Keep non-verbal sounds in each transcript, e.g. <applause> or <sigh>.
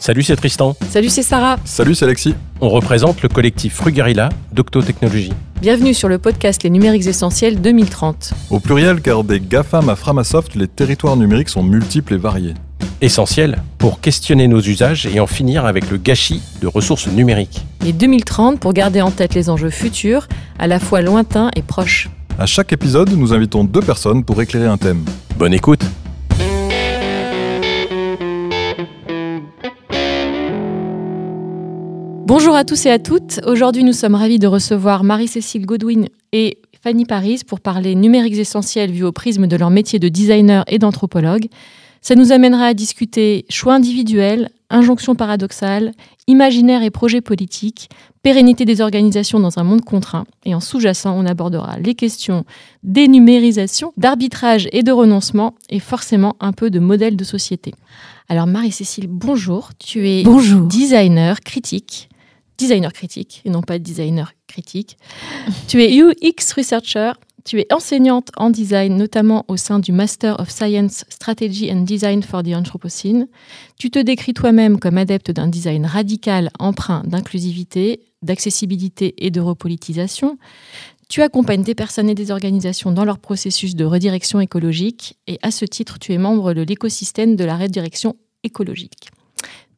Salut, c'est Tristan. Salut, c'est Sarah. Salut, c'est Alexis. On représente le collectif Frugarilla d'Octotechnologie. Bienvenue sur le podcast Les numériques essentiels 2030. Au pluriel, car des GAFAM à Framasoft, les territoires numériques sont multiples et variés. Essentiel pour questionner nos usages et en finir avec le gâchis de ressources numériques. Et 2030 pour garder en tête les enjeux futurs, à la fois lointains et proches. À chaque épisode, nous invitons deux personnes pour éclairer un thème. Bonne écoute Bonjour à tous et à toutes. Aujourd'hui, nous sommes ravis de recevoir Marie-Cécile Godwin et Fanny Paris pour parler numériques essentiels vus au prisme de leur métier de designer et d'anthropologue. Ça nous amènera à discuter choix individuels, injonctions paradoxales, imaginaire et projets politiques, pérennité des organisations dans un monde contraint. Et en sous-jacent, on abordera les questions d'énumérisation, d'arbitrage et de renoncement, et forcément un peu de modèle de société. Alors Marie-Cécile, bonjour. Tu es bonjour. designer, critique, designer critique et non pas designer critique. tu es UX researcher, tu es enseignante en design, notamment au sein du Master of Science Strategy and Design for the Anthropocene. Tu te décris toi-même comme adepte d'un design radical empreint d'inclusivité, d'accessibilité et de repolitisation. Tu accompagnes des personnes et des organisations dans leur processus de redirection écologique et à ce titre, tu es membre de l'écosystème de la redirection écologique.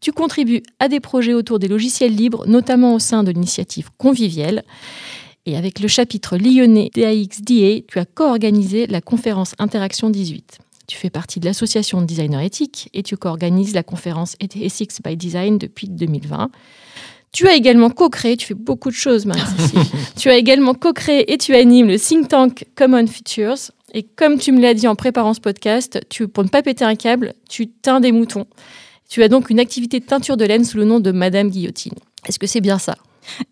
Tu contribues à des projets autour des logiciels libres, notamment au sein de l'initiative Convivielle. Et avec le chapitre lyonnais DAXDA, tu as co-organisé la conférence Interaction 18. Tu fais partie de l'association de designers éthiques et tu co-organises la conférence Ethics by Design depuis 2020. Tu as également co-créé, tu fais beaucoup de choses, Marie-Cécile. <laughs> tu as également co-créé et tu animes le think tank Common Futures. Et comme tu me l'as dit en préparant ce podcast, tu, pour ne pas péter un câble, tu teins des moutons. Tu as donc une activité de teinture de laine sous le nom de Madame Guillotine. Est-ce que c'est bien ça?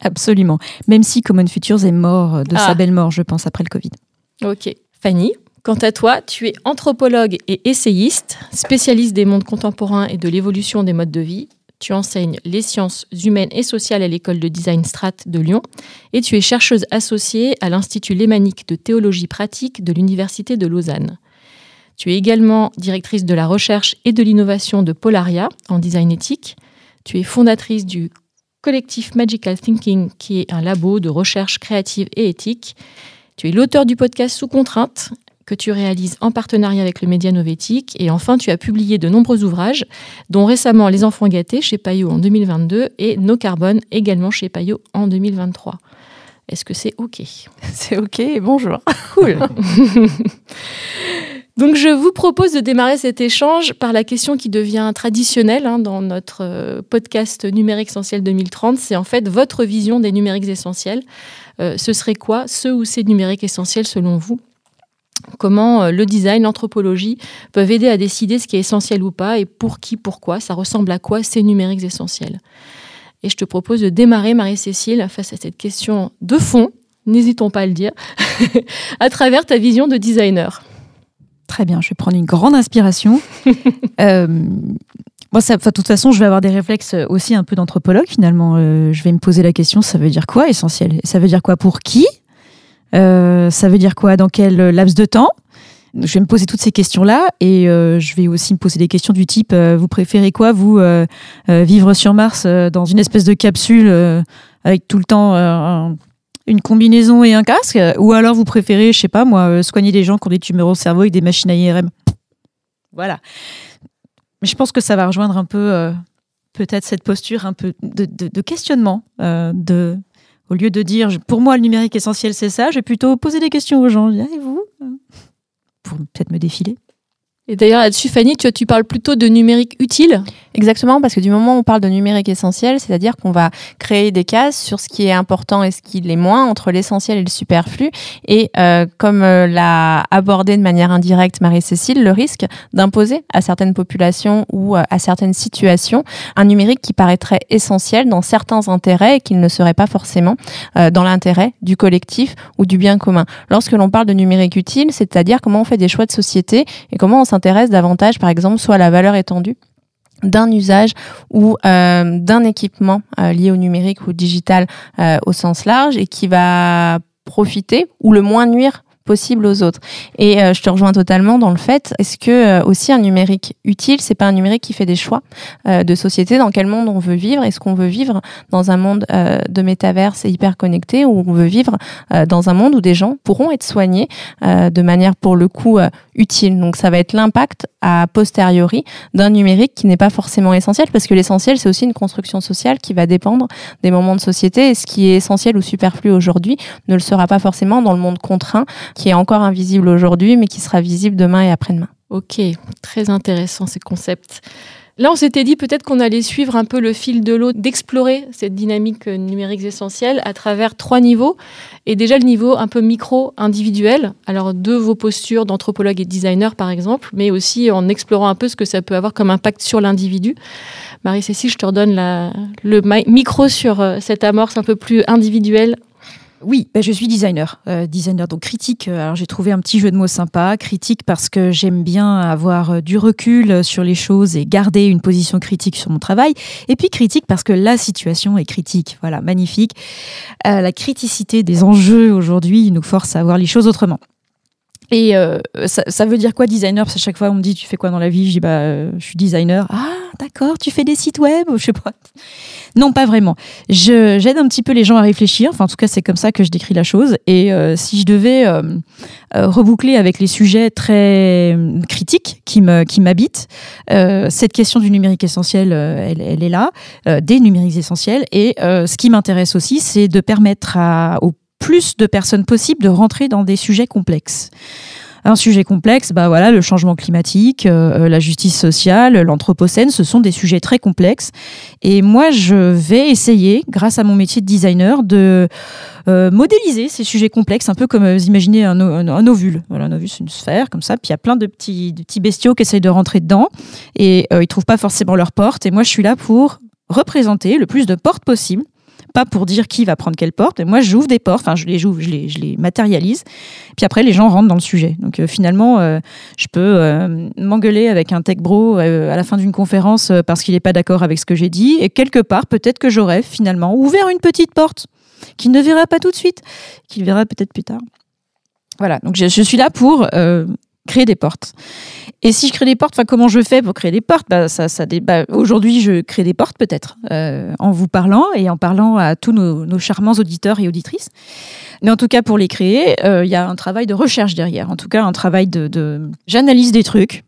Absolument. Même si Common Futures est mort de sa ah. belle mort, je pense, après le Covid. Ok. Fanny, quant à toi, tu es anthropologue et essayiste, spécialiste des mondes contemporains et de l'évolution des modes de vie. Tu enseignes les sciences humaines et sociales à l'école de design Strat de Lyon et tu es chercheuse associée à l'Institut lémanique de théologie pratique de l'Université de Lausanne. Tu es également directrice de la recherche et de l'innovation de Polaria en design éthique. Tu es fondatrice du collectif Magical Thinking, qui est un labo de recherche créative et éthique. Tu es l'auteur du podcast Sous contrainte, que tu réalises en partenariat avec le Média Novétique. Et enfin, tu as publié de nombreux ouvrages, dont récemment Les Enfants gâtés chez Payot en 2022 et Nos Carbone également chez Payot en 2023. Est-ce que c'est OK? <laughs> C'est OK, bonjour. Cool. <laughs> Donc je vous propose de démarrer cet échange par la question qui devient traditionnelle hein, dans notre euh, podcast Numérique Essentiel 2030. C'est en fait votre vision des numériques essentiels. Euh, ce serait quoi ce ou ces numériques essentiels selon vous? Comment euh, le design, l'anthropologie peuvent aider à décider ce qui est essentiel ou pas et pour qui, pourquoi? Ça ressemble à quoi ces numériques essentiels? Et je te propose de démarrer, Marie-Cécile, face à cette question de fond, n'hésitons pas à le dire, <laughs> à travers ta vision de designer. Très bien, je vais prendre une grande inspiration. <laughs> euh, moi, ça, de toute façon, je vais avoir des réflexes aussi un peu d'anthropologue finalement. Euh, je vais me poser la question, ça veut dire quoi essentiel? Ça veut dire quoi pour qui? Euh, Ça veut dire quoi dans quel laps de temps? Je vais me poser toutes ces questions-là et euh, je vais aussi me poser des questions du type vous préférez quoi, vous, vivre sur Mars dans une espèce de capsule avec tout le temps une combinaison et un casque Ou alors vous préférez, je sais pas moi, euh, soigner des gens qui ont des tumeurs au cerveau avec des machines à IRM Voilà. Mais je pense que ça va rejoindre un peu euh, peut-être cette posture un peu de, questionnement. Euh, de, au lieu de dire pour moi le numérique essentiel c'est ça, je vais plutôt poser des questions aux gens. Et vous Pour peut-être me défiler. Et d'ailleurs, là-dessus, Fanny, tu, tu parles plutôt de numérique utile? Exactement, parce que du moment où on parle de numérique essentiel, c'est-à-dire qu'on va créer des cases sur ce qui est important et ce qui l'est moins, entre l'essentiel et le superflu. Et euh, comme euh, l'a abordé de manière indirecte Marie-Cécile, le risque d'imposer à certaines populations ou euh, à certaines situations un numérique qui paraîtrait essentiel dans certains intérêts et qui ne serait pas forcément dans l'intérêt du collectif ou du bien commun. Lorsque l'on parle de numérique utile, c'est-à-dire comment on fait des choix de société et comment on s'intéresse davantage, par exemple, soit à la valeur étendue d'un usage ou euh, d'un équipement euh, lié au numérique ou digital euh, au sens large et qui va profiter ou le moins nuire possible aux autres. Et je te rejoins totalement dans le fait, est-ce que aussi un numérique utile, c'est pas un numérique qui fait des choix de société, dans quel monde on veut vivre? Est-ce qu'on veut vivre dans un monde de métaverse et hyper connecté ou on veut vivre dans un monde où des gens pourront être soignés de manière pour le coup Donc ça va être l'impact à posteriori d'un numérique qui n'est pas forcément essentiel parce que l'essentiel c'est aussi une construction sociale qui va dépendre des moments de société et ce qui est essentiel ou superflu aujourd'hui ne le sera pas forcément dans le monde contraint qui est encore invisible aujourd'hui mais qui sera visible demain et après-demain. Ok, très intéressant ces concepts. Là, on s'était dit peut-être qu'on allait suivre un peu le fil de l'eau, d'explorer cette dynamique numérique essentielle à travers trois niveaux. Et déjà le niveau un peu micro, individuel, alors de vos postures d'anthropologue et designer par exemple, mais aussi en explorant un peu ce que ça peut avoir comme impact sur l'individu. Marie-Cécile, je te redonne le micro sur euh, cette amorce un peu plus individuelle oui, ben je suis designer, euh, designer donc critique. Euh, alors j'ai trouvé un petit jeu de mots sympa, critique parce que j'aime bien avoir euh, du recul sur les choses et garder une position critique sur mon travail. Et puis critique parce que la situation est critique. Voilà, magnifique. la criticité des enjeux aujourd'hui nous force à voir les choses autrement. Et ça, ça, veut dire quoi designer? Parce qu'à chaque fois on me dit tu fais quoi dans la vie? Je dis bah je suis designer. Ah d'accord, tu fais des sites web? Je sais pas. Non, pas vraiment. J'aide un petit peu les gens à réfléchir. Enfin, en tout cas, c'est comme ça que je décris la chose. Et euh, si je devais euh, euh, reboucler avec les sujets très critiques qui me qui m'habitent, cette question du numérique essentiel, elle, elle, est là, des numériques essentiels. Et ce qui m'intéresse aussi, c'est de permettre à, au plus de personnes possibles de rentrer dans des sujets complexes un sujet complexe, bah voilà, le changement climatique, euh, la justice sociale, l'anthropocène, ce sont des sujets très complexes. Et moi, je vais essayer, grâce à mon métier de designer, de euh, modéliser ces sujets complexes, un peu comme euh, vous imaginez un, ovule. Un ovule, c'est une sphère comme ça, puis il y a plein de petits, bestiaux qui essayent de rentrer dedans et ils trouvent pas forcément leur porte. Et moi, je suis là pour représenter le plus de portes possible pas pour dire qui va prendre quelle porte. Moi, j'ouvre des portes, je les je les, je les matérialise. Puis après, les gens rentrent dans le sujet. Donc euh, finalement, euh, je peux euh, m'engueuler avec un tech bro à la fin d'une conférence parce qu'il n'est pas d'accord avec ce que j'ai dit. Et quelque part, peut-être que j'aurais finalement ouvert une petite porte qu'il ne verra pas tout de suite, qu'il verra peut-être plus tard. Voilà, donc je suis là pour créer des portes. Et si je crée des portes, enfin comment je fais pour créer des portes? Bah, ça, bah, Aujourd'hui, je crée des portes peut-être euh, en vous parlant et en parlant à tous nos, charmants auditeurs et auditrices. Mais en tout cas, pour les créer, euh, il y a un travail de recherche derrière. En tout cas, un travail de... J'analyse des trucs,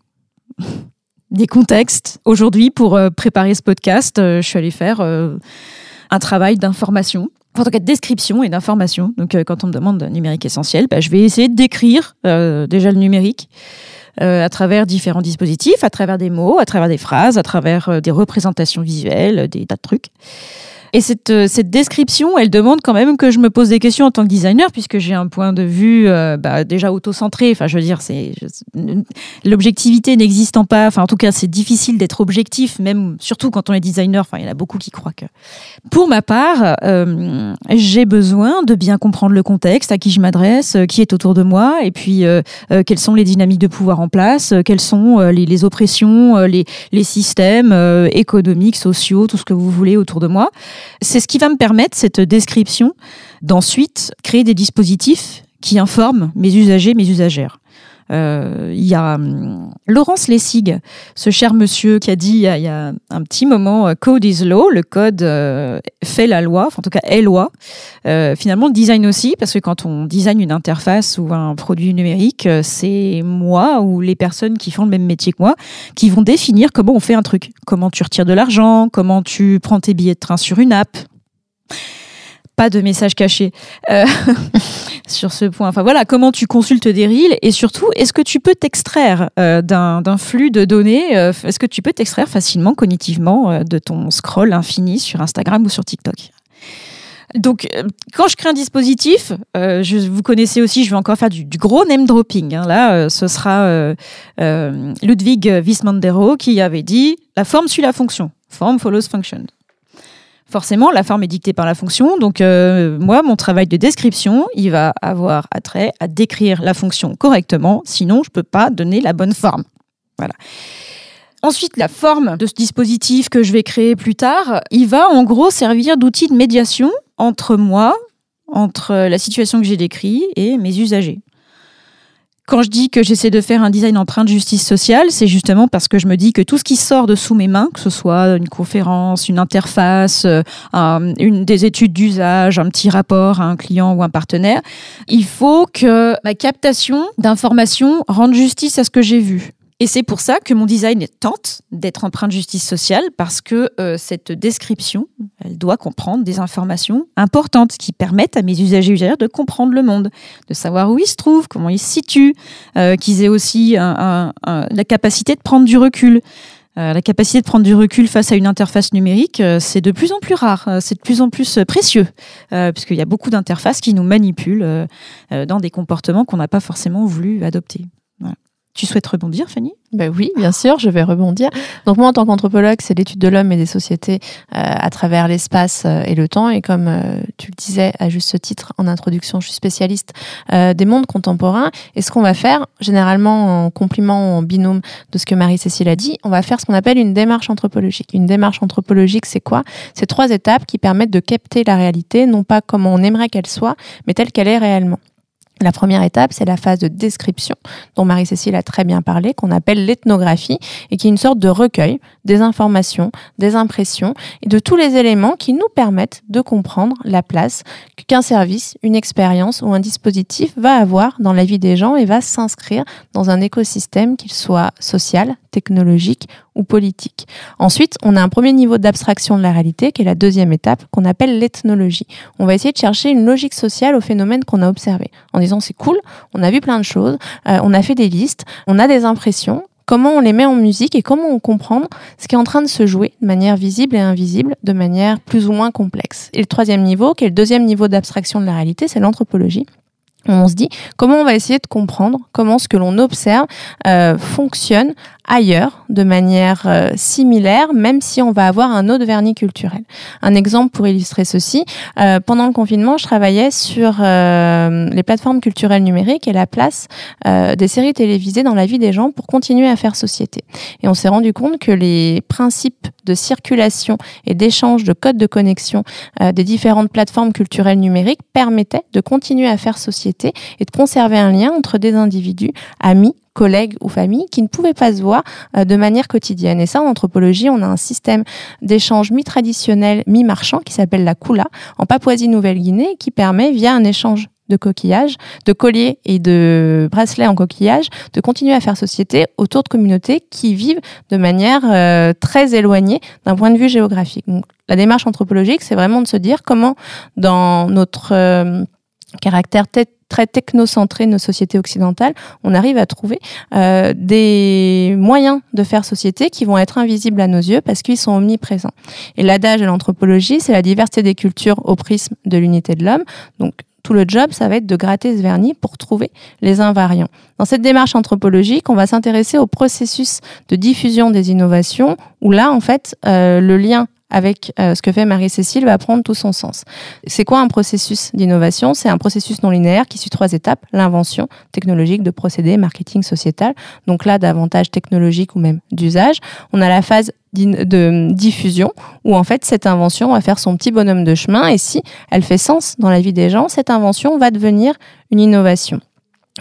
<laughs> des contextes. Aujourd'hui, pour euh, préparer ce podcast, je suis allée faire un travail d'information en tout cas de description et d'information. Donc, quand on me demande numérique essentiel, bah, je vais essayer de décrire déjà le numérique, à travers différents dispositifs, à travers des mots, à travers des phrases, à travers euh, des représentations visuelles, des tas de trucs. Et cette, euh, cette description, elle demande quand même que je me pose des questions en tant que designer, puisque j'ai un point de vue euh, bah, déjà auto-centré. Enfin, je veux dire, c'est l'objectivité n'existant pas. Enfin, en tout cas, c'est difficile d'être objectif, même surtout quand on est designer. Enfin, il y en a beaucoup qui croient que. Pour ma part, euh, j'ai besoin de bien comprendre le contexte, à qui je m'adresse, qui est autour de moi, et puis quelles sont les dynamiques de pouvoir en place, quelles sont les, les oppressions, les, les systèmes économiques, sociaux, tout ce que vous voulez autour de moi. C'est ce qui va me permettre, cette description, d'ensuite créer des dispositifs qui informent mes usagers, mes usagères. Euh, il y a hum, Laurence Lessig, ce cher monsieur qui a dit il y a, un petit moment euh, Code is law, le code euh, fait la loi, en tout cas est loi. finalement, le design aussi, parce que quand on design une interface ou un produit numérique, c'est moi ou les personnes qui font le même métier que moi qui vont définir comment on fait un truc. Comment tu retires de l'argent, comment tu prends tes billets de train sur une app de message caché euh, <laughs> sur ce point. Enfin voilà, comment tu consultes des reels et surtout, est-ce que tu peux t'extraire euh, d'un flux de données euh, Est-ce que tu peux t'extraire facilement, cognitivement, de ton scroll infini sur Instagram ou sur TikTok? Donc, quand je crée un dispositif, vous connaissez aussi, je vais encore faire du, gros name dropping. Hein. Là, ce sera Ludwig Wismandero qui avait dit la forme suit la fonction. Form follows function forcément, la forme est dictée par la fonction. Donc, euh, moi, mon travail de description, il va avoir attrait à décrire la fonction correctement. Sinon, je ne peux pas donner la bonne forme. Voilà. Ensuite, la forme de ce dispositif que je vais créer plus tard, il va en gros servir d'outil de médiation entre moi, entre la situation que j'ai décrite et mes usagers. Quand je dis que j'essaie de faire un design empreinte justice sociale, c'est justement parce que je me dis que tout ce qui sort de sous mes mains, que ce soit une conférence, une interface, euh, des études d'usage, un petit rapport à un client ou un partenaire, il faut que ma captation d'informations rende justice à ce que j'ai vu. Et c'est pour ça que mon design tente d'être empreinte de justice sociale, parce que euh, cette description, elle doit comprendre des informations importantes qui permettent à mes usagers usagères de comprendre le monde, de savoir où ils se trouvent, comment ils se situent, euh, qu'ils aient aussi la capacité de prendre du recul. Euh, la capacité de prendre du recul face à une interface numérique, c'est de plus en plus rare, c'est de plus en plus précieux, puisqu'il y a beaucoup d'interfaces qui nous manipulent dans des comportements qu'on n'a pas forcément voulu adopter. Voilà. Tu souhaites rebondir, Fanny? Ben oui, bien sûr, je vais rebondir. Donc moi, en tant qu'anthropologue, c'est l'étude de l'homme et des sociétés euh, à travers l'espace euh, et le temps. Et comme euh, tu le disais à juste titre en introduction, je suis spécialiste des mondes contemporains. Et ce qu'on va faire, généralement en complément, en binôme de ce que Marie-Cécile a dit, on va faire ce qu'on appelle une démarche anthropologique. Une démarche anthropologique, c'est quoi? C'est trois étapes qui permettent de capter la réalité, non pas comment on aimerait qu'elle soit, mais telle qu'elle est réellement. La première étape, c'est la phase de description dont Marie-Cécile a très bien parlé, qu'on appelle l'ethnographie, et qui est une sorte de recueil des informations, des impressions et de tous les éléments qui nous permettent de comprendre la place qu'un service, une expérience ou un dispositif va avoir dans la vie des gens et va s'inscrire dans un écosystème, qu'il soit social, technologique ou politique. Ensuite, on a un premier niveau d'abstraction de la réalité, qui est la deuxième étape, qu'on appelle l'ethnologie. On va essayer de chercher une logique sociale au phénomène qu'on a observé, en disant c'est cool, on a vu plein de choses, euh, on a fait des listes, on a des impressions, comment on les met en musique et comment on comprend ce qui est en train de se jouer de manière visible et invisible, de manière plus ou moins complexe. Et le troisième niveau, qui est le deuxième niveau d'abstraction de la réalité, c'est l'anthropologie. On se dit comment on va essayer de comprendre comment ce que l'on observe euh, fonctionne ailleurs de manière euh, similaire, même si on va avoir un autre vernis culturel. Un exemple pour illustrer ceci, euh, pendant le confinement, je travaillais sur euh, les plateformes culturelles numériques et la place euh, des séries télévisées dans la vie des gens pour continuer à faire société. Et on s'est rendu compte que les principes de circulation et d'échange de codes de connexion euh, des différentes plateformes culturelles numériques permettaient de continuer à faire société et de conserver un lien entre des individus, amis, collègues ou familles qui ne pouvaient pas se voir euh, de manière quotidienne. Et ça, en anthropologie, on a un système d'échange mi-traditionnel, mi-marchand qui s'appelle la Kula en Papouasie-Nouvelle-Guinée qui permet, via un échange de coquillages, de colliers et de bracelets en coquillage, de continuer à faire société autour de communautés qui vivent de manière euh, très éloignée d'un point de vue géographique. Donc, la démarche anthropologique, c'est vraiment de se dire comment, dans notre euh, caractère te- très technocentré de nos sociétés occidentales, on arrive à trouver euh, des moyens de faire société qui vont être invisibles à nos yeux parce qu'ils sont omniprésents. Et l'adage de l'anthropologie, c'est la diversité des cultures au prisme de l'unité de l'homme. Donc tout le job, ça va être de gratter ce vernis pour trouver les invariants. Dans cette démarche anthropologique, on va s'intéresser au processus de diffusion des innovations, où là, en fait, euh, le lien avec euh, ce que fait Marie-Cécile va prendre tout son sens. C'est quoi un processus d'innovation? C'est un processus non linéaire qui suit trois étapes l'invention technologique de procédés, marketing sociétal. Donc là, davantage technologique ou même d'usage. On a la phase de diffusion où en fait cette invention va faire son petit bonhomme de chemin et si elle fait sens dans la vie des gens, cette invention va devenir une innovation.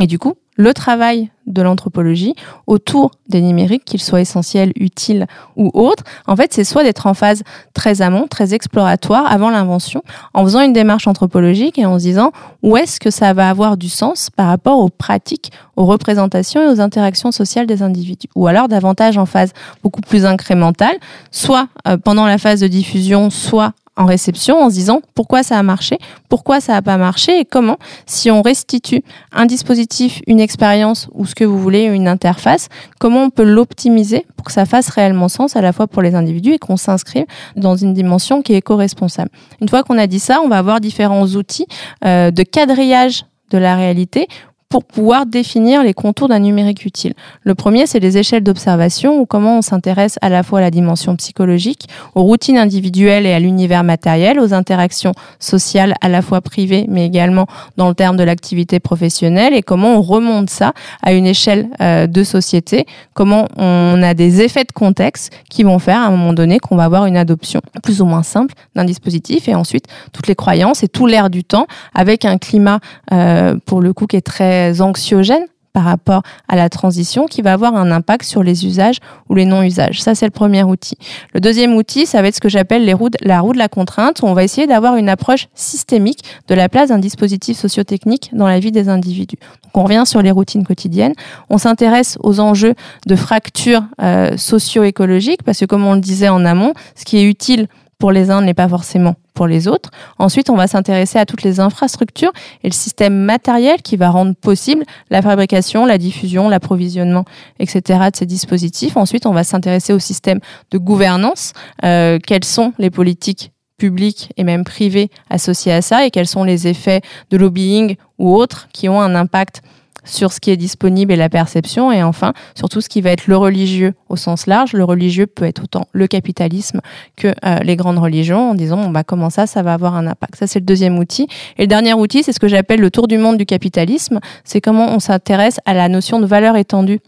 Et du coup, le travail de l'anthropologie autour des numériques, qu'ils soient essentiels, utiles ou autres, en fait, c'est soit d'être en phase très amont, très exploratoire avant l'invention, en faisant une démarche anthropologique et en se disant où est-ce que ça va avoir du sens par rapport aux pratiques, aux représentations et aux interactions sociales des individus? Ou alors davantage en phase beaucoup plus incrémentale, soit euh, pendant la phase de diffusion, soit en réception en se disant pourquoi ça a marché, pourquoi ça n'a pas marché et comment, si on restitue un dispositif, une expérience ou ce que vous voulez, une interface, comment on peut l'optimiser pour que ça fasse réellement sens à la fois pour les individus et qu'on s'inscrive dans une dimension qui est éco-responsable. Une fois qu'on a dit ça, on va avoir différents outils euh, de quadrillage de la réalité pour pouvoir définir les contours d'un numérique utile. Le premier, c'est les échelles d'observation, ou comment on s'intéresse à la fois à la dimension psychologique, aux routines individuelles et à l'univers matériel, aux interactions sociales à la fois privées, mais également dans le terme de l'activité professionnelle, et comment on remonte ça à une échelle euh, de société, comment on a des effets de contexte qui vont faire à un moment donné qu'on va avoir une adoption plus ou moins simple d'un dispositif, et ensuite toutes les croyances et tout l'air du temps, avec un climat, euh, pour le coup, qui est très anxiogène par rapport à la transition qui va avoir un impact sur les usages ou les non-usages. Ça, c'est le premier outil. Le deuxième outil, ça va être ce que j'appelle la roue de la contrainte, on va essayer d'avoir une approche systémique de la place d'un dispositif sociotechnique dans la vie des individus. On revient sur les routines quotidiennes. On s'intéresse aux enjeux de fractures euh, socio-écologiques, parce que comme on le disait en amont, ce qui est utile pour les uns n'est pas forcément pour les autres. Ensuite, on va s'intéresser à toutes les infrastructures et le système matériel qui va rendre possible la fabrication, la diffusion, l'approvisionnement, etc. de ces dispositifs. Ensuite, on va s'intéresser au système de gouvernance. Euh, quelles sont les politiques publiques et même privées associées à ça et quels sont les effets de lobbying ou autres qui ont un impact sur ce qui est disponible et la perception, et enfin sur tout ce qui va être le religieux au sens large. Le religieux peut être autant le capitalisme que euh, les grandes religions, en disant bon, bah, comment ça, ça va avoir un impact? Ça, c'est le deuxième outil. Et le dernier outil, c'est ce que j'appelle le tour du monde du capitalisme. C'est comment on s'intéresse à la notion de valeur étendue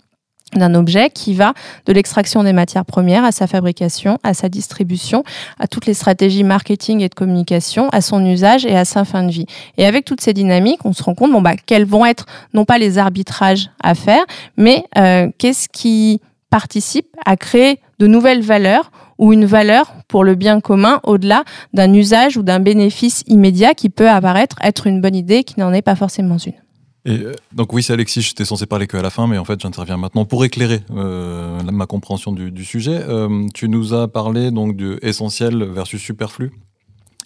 d'un objet qui va de l'extraction des matières premières à sa fabrication, à sa distribution, à toutes les stratégies marketing et de communication, à son usage et à sa fin de vie. Et avec toutes ces dynamiques, on se rend compte bon bah quels vont être non pas les arbitrages à faire, mais euh, qu'est-ce qui participe à créer de nouvelles valeurs ou une valeur pour le bien commun au-delà d'un usage ou d'un bénéfice immédiat qui peut apparaître être une bonne idée qui n'en est pas forcément une. Et euh, donc oui, c'est Alexis, j'étais censé parler qu'à la fin, mais en fait j'interviens maintenant pour éclairer euh, ma compréhension du, sujet. Euh, tu nous as parlé donc de essentiel versus superflu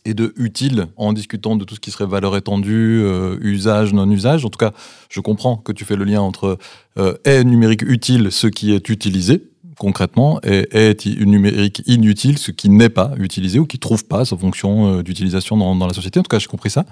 et de utile en discutant de tout ce qui serait valeur étendue, usage, non-usage. En tout cas, je comprends que tu fais le lien entre est numérique utile, ce qui est utilisé, concrètement est, est numérique inutile, ce qui n'est pas utilisé ou qui trouve pas sa fonction euh, d'utilisation dans, dans, la société. En tout cas, j'ai compris ça.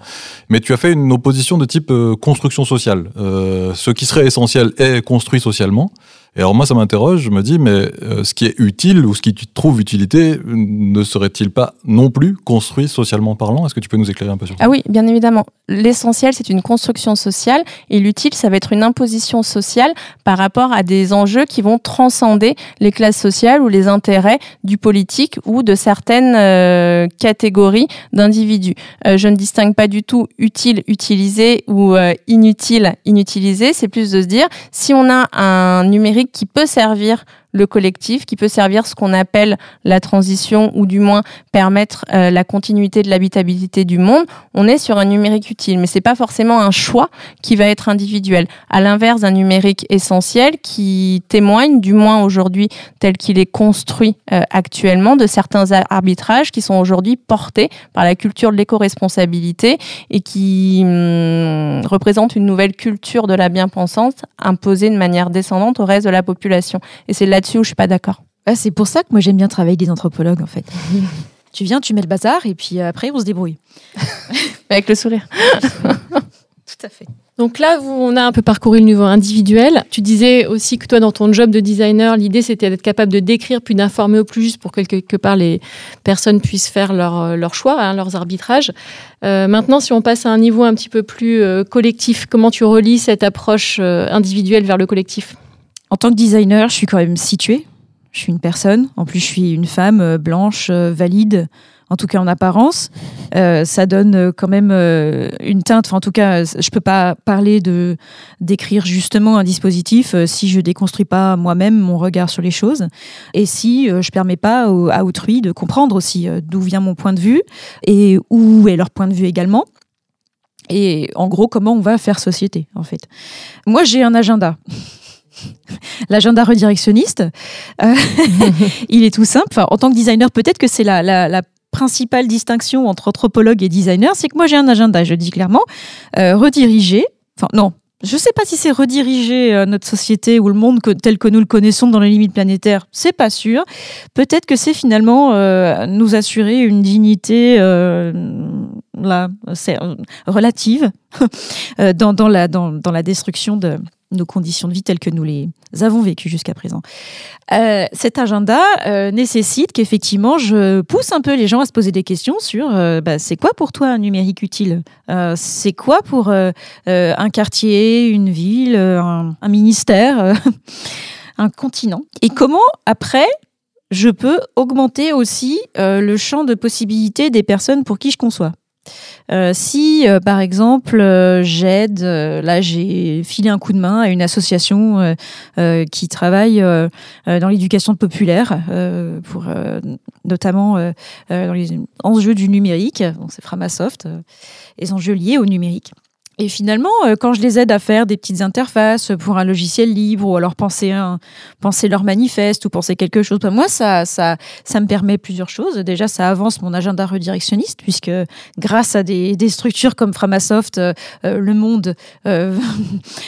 Mais tu as fait une opposition de type euh, construction sociale. Euh, ce qui serait essentiel est construit socialement. Et alors moi, ça m'interroge, je me dis, mais euh, ce qui est utile ou ce qui trouve utilité ne serait-il pas non plus construit socialement parlant? Est-ce que tu peux nous éclairer un peu sur ça? Ah oui, bien évidemment. L'essentiel, c'est une construction sociale et l'utile, ça va être une imposition sociale par rapport à des enjeux qui vont transcender les classes sociales ou les intérêts du politique ou de certaines euh, catégories d'individus. Euh, je ne distingue pas du tout utile, utilisé ou inutile, inutilisé. C'est plus de se dire, si on a un numérique qui peut servir le collectif, qui peut servir ce qu'on appelle la transition ou du moins permettre euh, la continuité de l'habitabilité du monde, on est sur un numérique utile. Mais c'est pas forcément un choix qui va être individuel. À l'inverse d'un numérique essentiel qui témoigne, du moins aujourd'hui tel qu'il est construit euh, actuellement, de certains arbitrages qui sont aujourd'hui portés par la culture de l'éco-responsabilité et qui hum, représentent une nouvelle culture de la bien-pensance imposée de manière descendante au reste de la population. Et c'est là où je suis pas d'accord. Ah, c'est pour ça que moi j'aime bien travailler avec des anthropologues en fait. <laughs> tu viens, tu mets le bazar et puis euh, après on se débrouille. <laughs> avec le sourire. <laughs> Tout à fait. Donc là, on a un peu parcouru le niveau individuel. Tu disais aussi que toi, dans ton job de designer, l'idée c'était d'être capable de décrire puis d'informer au plus juste pour que quelque part les personnes puissent faire leur, euh, leur choix, hein, leurs arbitrages. Euh, maintenant, si on passe à un niveau un petit peu plus collectif, comment tu relis cette approche individuelle vers le collectif? En tant que designer, je suis quand même située. Je suis une personne. En plus, je suis une femme euh, blanche, euh, valide, en tout cas en apparence. Euh, ça donne quand même une teinte. En tout cas, je peux pas parler de d'écrire justement un dispositif si je déconstruis pas moi-même mon regard sur les choses et si je permets pas à autrui de comprendre aussi d'où vient mon point de vue et où est leur point de vue également. Et en gros, comment on va faire société, en fait. Moi, j'ai un agenda. <laughs> l'agenda redirectionniste. Euh, <laughs> il est tout simple. en tant que designer, peut-être que c'est la, principale distinction entre anthropologue et designer, c'est que moi j'ai un agenda, je dis clairement, euh, rediriger. Enfin non, je ne sais pas si c'est rediriger euh, notre société ou le monde tel que nous le connaissons dans les limites planétaires, c'est pas sûr. Peut-être que c'est finalement nous assurer une dignité relative <laughs> dans, la, dans la destruction de, nos conditions de vie telles que nous les avons vécues jusqu'à présent. Euh, cet agenda euh, nécessite qu'effectivement je pousse un peu les gens à se poser des questions sur euh, bah, c'est quoi pour toi un numérique utile? C'est quoi pour un quartier, une ville, un, un ministère, <laughs> un continent? Et comment après je peux augmenter aussi le champ de possibilités des personnes pour qui je conçois? Euh, si, euh, par exemple, euh, j'aide, là j'ai filé un coup de main à une association qui travaille dans l'éducation populaire, pour notamment dans les enjeux du numérique, donc c'est Framasoft, les enjeux liés au numérique. Et finalement, euh, quand je les aide à faire des petites interfaces pour un logiciel libre ou alors penser, un, penser leur manifeste ou penser quelque chose, ben moi, ça, ça, ça me permet plusieurs choses. Déjà, ça avance mon agenda redirectionniste puisque grâce à des, structures comme Framasoft, euh, euh, le monde <laughs>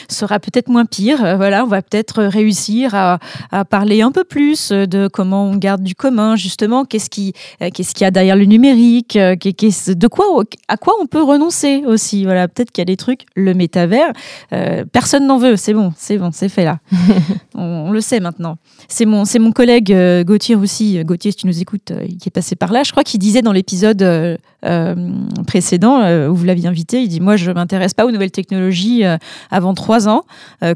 sera peut-être moins pire. Voilà, on va peut-être réussir à, à parler un peu plus de comment on garde du commun, justement, qu'est-ce qui, qu'est-ce qu'il y a derrière le numérique, qu'est- qu'est-ce- de quoi, à quoi on peut renoncer aussi. Voilà, peut-être qu'il y a des trucs, le métavers, euh, personne n'en veut, c'est bon, c'est bon, c'est fait là. <laughs> on, on le sait maintenant. C'est mon, c'est mon collègue euh, Gauthier aussi, euh, Gauthier, si tu nous écoutes, euh, qui est passé par là. Je crois qu'il disait dans l'épisode précédent où vous l'aviez invité, il dit moi je m'intéresse pas aux nouvelles technologies avant trois ans,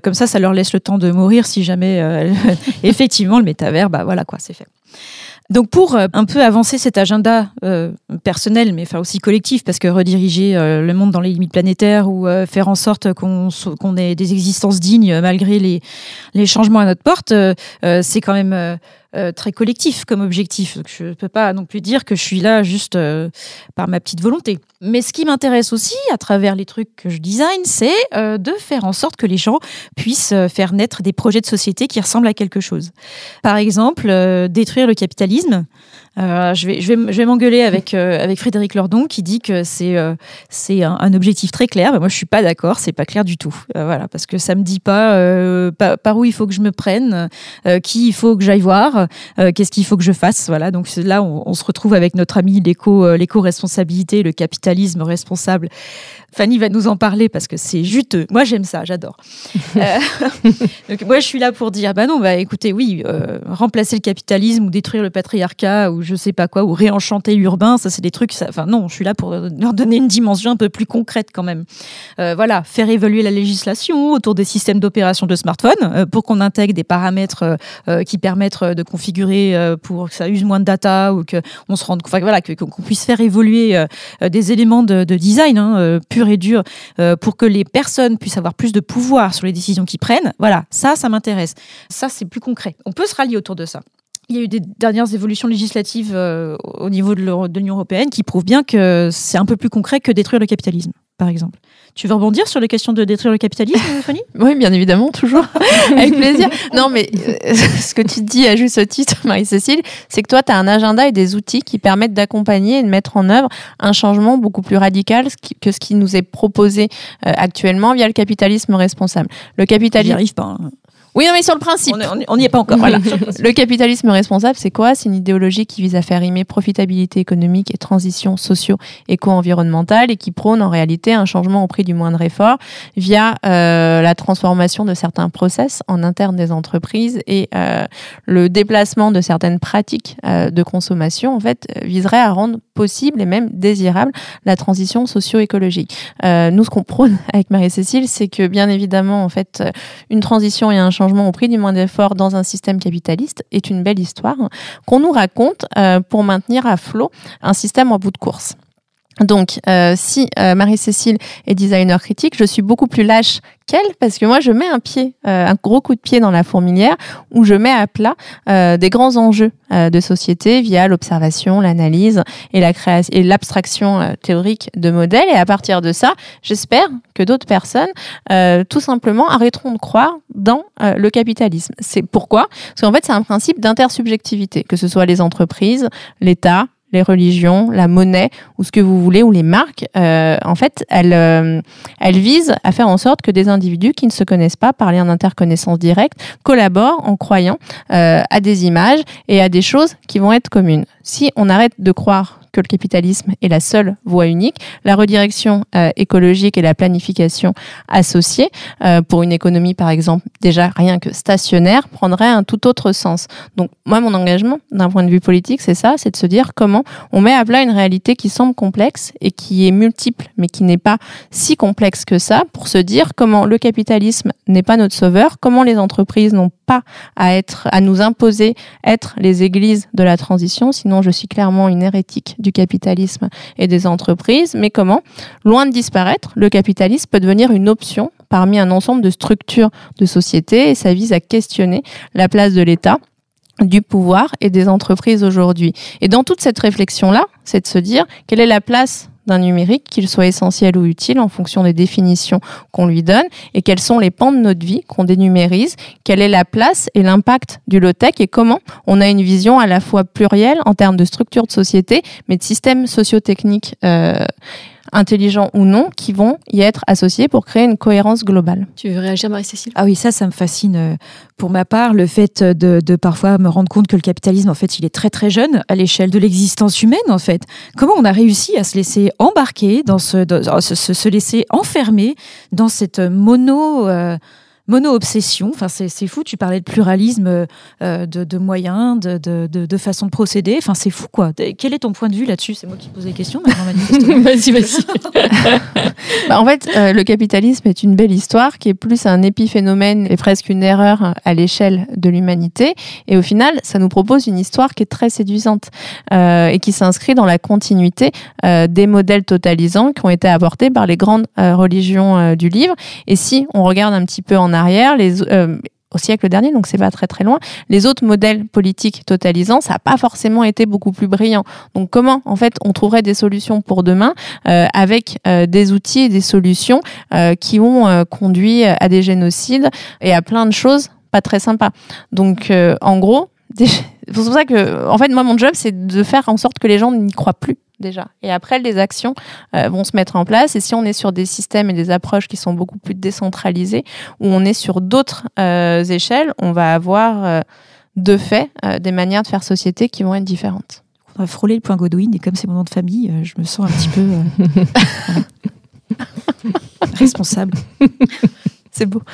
comme ça ça leur laisse le temps de mourir si jamais <laughs> effectivement le métavers, bah voilà quoi, c'est fait. Donc pour euh, un peu avancer cet agenda euh, personnel, mais enfin aussi collectif, parce que rediriger euh, le monde dans les limites planétaires ou faire en sorte qu'on ait des existences dignes malgré les, changements à notre porte, c'est quand même euh, très collectif comme objectif. Donc, je ne peux pas non plus dire que je suis là juste euh, par ma petite volonté. Mais ce qui m'intéresse aussi, à travers les trucs que je design, c'est euh, de faire en sorte que les gens puissent euh, faire naître des projets de société qui ressemblent à quelque chose. Par exemple, euh, détruire le capitalisme. Euh, je vais, je vais, m- je vais m'engueuler avec, euh, avec Frédéric Lordon qui dit que c'est euh, c'est un, un objectif très clair. Mais moi, je suis pas d'accord, c'est pas clair du tout. Voilà, parce que ça me dit pas pa- par où il faut que je me prenne, qui il faut que j'aille voir, qu'est-ce qu'il faut que je fasse. Voilà, donc là, on, on se retrouve avec notre ami l'éco, l'éco-responsabilité, le capitalisme responsable. Fanny va nous en parler parce que c'est juteux. Moi, j'aime ça, j'adore. <laughs> <laughs> Donc moi, je suis là pour dire, bah non, bah écoutez, oui, remplacer le capitalisme ou détruire le patriarcat ou je sais pas quoi, ou réenchanter l'urbain, ça c'est des trucs. Enfin non, je suis là pour leur donner une dimension un peu plus concrète quand même. Euh, voilà, faire évoluer la législation autour des systèmes d'opération de smartphone euh, pour qu'on intègre des paramètres euh, euh, qui permettent de configurer pour que ça use moins de data ou que on se rende, enfin voilà, qu'on puisse faire évoluer des éléments de, de design hein, pur et dur pour que les personnes puissent avoir plus de pouvoir sur les décisions qu'ils prennent. Voilà, ça, ça m'intéresse. Ça, c'est plus concret. On peut se rallier autour de ça. Il y a eu des dernières évolutions législatives euh, au niveau de l'Union européenne qui prouvent bien que c'est un peu plus concret que détruire le capitalisme, par exemple. Tu veux rebondir sur la question de détruire le capitalisme, <laughs> Fanny? Oui, bien évidemment, toujours. <laughs> Avec plaisir. Non, mais euh, <laughs> ce que tu dis à juste titre, Marie-Cécile, c'est que toi, tu as un agenda et des outils qui permettent d'accompagner et de mettre en œuvre un changement beaucoup plus radical que ce qui nous est proposé euh, actuellement via le capitalisme responsable. Le J'y capitalisme. arrive pas. hein. Oui, non, mais sur le principe. On n'y est pas encore. Voilà. Le capitalisme responsable, c'est quoi? C'est une idéologie qui vise à faire rimer profitabilité économique et transition socio-éco-environnementale et qui prône en réalité un changement au prix du moindre effort via euh, la transformation de certains process en interne des entreprises et euh, le déplacement de certaines pratiques euh, de consommation, en fait, viserait à rendre possible et même désirable la transition socio-écologique. Euh, nous, ce qu'on prône <laughs> avec Marie-Cécile, c'est que bien évidemment, en fait, euh, une transition et un changement au prix du moindre effort dans un système capitaliste est une belle histoire qu'on nous raconte euh, pour maintenir à flot un système en bout de course. Donc, euh, si euh, Marie-Cécile est designer critique, je suis beaucoup plus lâche qu'elle parce que moi, je mets un pied, euh, un gros coup de pied dans la fourmilière où je mets à plat des grands enjeux de société via l'observation, l'analyse et la création et l'abstraction théorique de modèles. Et à partir de ça, j'espère que d'autres personnes, tout simplement, arrêteront de croire dans le capitalisme. C'est pourquoi? Parce qu'en fait, c'est un principe d'intersubjectivité, que ce soit les entreprises, l'État, les religions, la monnaie ou ce que vous voulez ou les marques, euh, en fait, elles, euh, elles visent à faire en sorte que des individus qui ne se connaissent pas par lien d'interconnaissance directe collaborent en croyant euh, à des images et à des choses qui vont être communes. Si on arrête de croire que le capitalisme est la seule voie unique, la redirection euh, écologique et la planification associée euh, pour une économie par exemple déjà rien que stationnaire prendrait un tout autre sens. Donc moi mon engagement d'un point de vue politique c'est ça, c'est de se dire comment on met à plat une réalité qui semble complexe et qui est multiple mais qui n'est pas si complexe que ça pour se dire comment le capitalisme n'est pas notre sauveur, comment les entreprises n'ont pas à être à nous imposer être les églises de la transition sinon je suis clairement une hérétique du capitalisme et des entreprises, mais comment, loin de disparaître, le capitalisme peut devenir une option parmi un ensemble de structures de société et ça vise à questionner la place de l'État du pouvoir et des entreprises aujourd'hui. Et dans toute cette réflexion-là, c'est de se dire quelle est la place d'un numérique, qu'il soit essentiel ou utile en fonction des définitions qu'on lui donne, et quels sont les pans de notre vie qu'on dénumérise, quelle est la place et l'impact du low-tech, et comment on a une vision à la fois plurielle en termes de structure de société, mais de systèmes sociotechniques euh, intelligents ou non, qui vont y être associés pour créer une cohérence globale. Tu veux réagir, Marie-Cécile? Ah oui, ça, ça me fascine. euh, Pour ma part, le fait de, de parfois me rendre compte que le capitalisme, en fait, il est très très jeune à l'échelle de l'existence humaine, en fait. Comment on a réussi à se laisser embarquer dans ce, dans- se, se- se laisser enfermer dans cette mono. euh, mono-obsession, enfin c'est c'est fou, tu parlais de pluralisme euh, de, de moyens, de, de, de, façon de procéder, enfin c'est fou quoi. Quel est ton point de vue là-dessus? C'est moi qui pose les questions. <laughs> Vas-y, vas-y. <laughs> Bah, en fait, euh, le capitalisme est une belle histoire qui est plus un épiphénomène et presque une erreur à l'échelle de l'humanité. Et au final, ça nous propose une histoire qui est très séduisante euh, et qui s'inscrit dans la continuité des modèles totalisants qui ont été apportés par les grandes religions du livre. Et si on regarde un petit peu en arrière, euh, au siècle dernier, donc c'est pas très très loin, les autres modèles politiques totalisants, ça n'a pas forcément été beaucoup plus brillant. Donc comment, en fait, on trouverait des solutions pour demain euh, avec euh, des outils et des solutions qui ont conduit à des génocides et à plein de choses pas très sympas. Donc, en gros, <laughs> des- c'est pour ça que, en fait, moi, mon job, c'est de faire en sorte que les gens n'y croient plus déjà. Et après, les actions euh, vont se mettre en place. Et si on est sur des systèmes et des approches qui sont beaucoup plus décentralisés, où on est sur d'autres euh, échelles, on va avoir euh, de fait euh, des manières de faire société qui vont être différentes. On va frôler le point Godwin et comme c'est mon nom de famille, euh, je me sens un petit peu euh, <laughs> responsable. C'est beau. <laughs>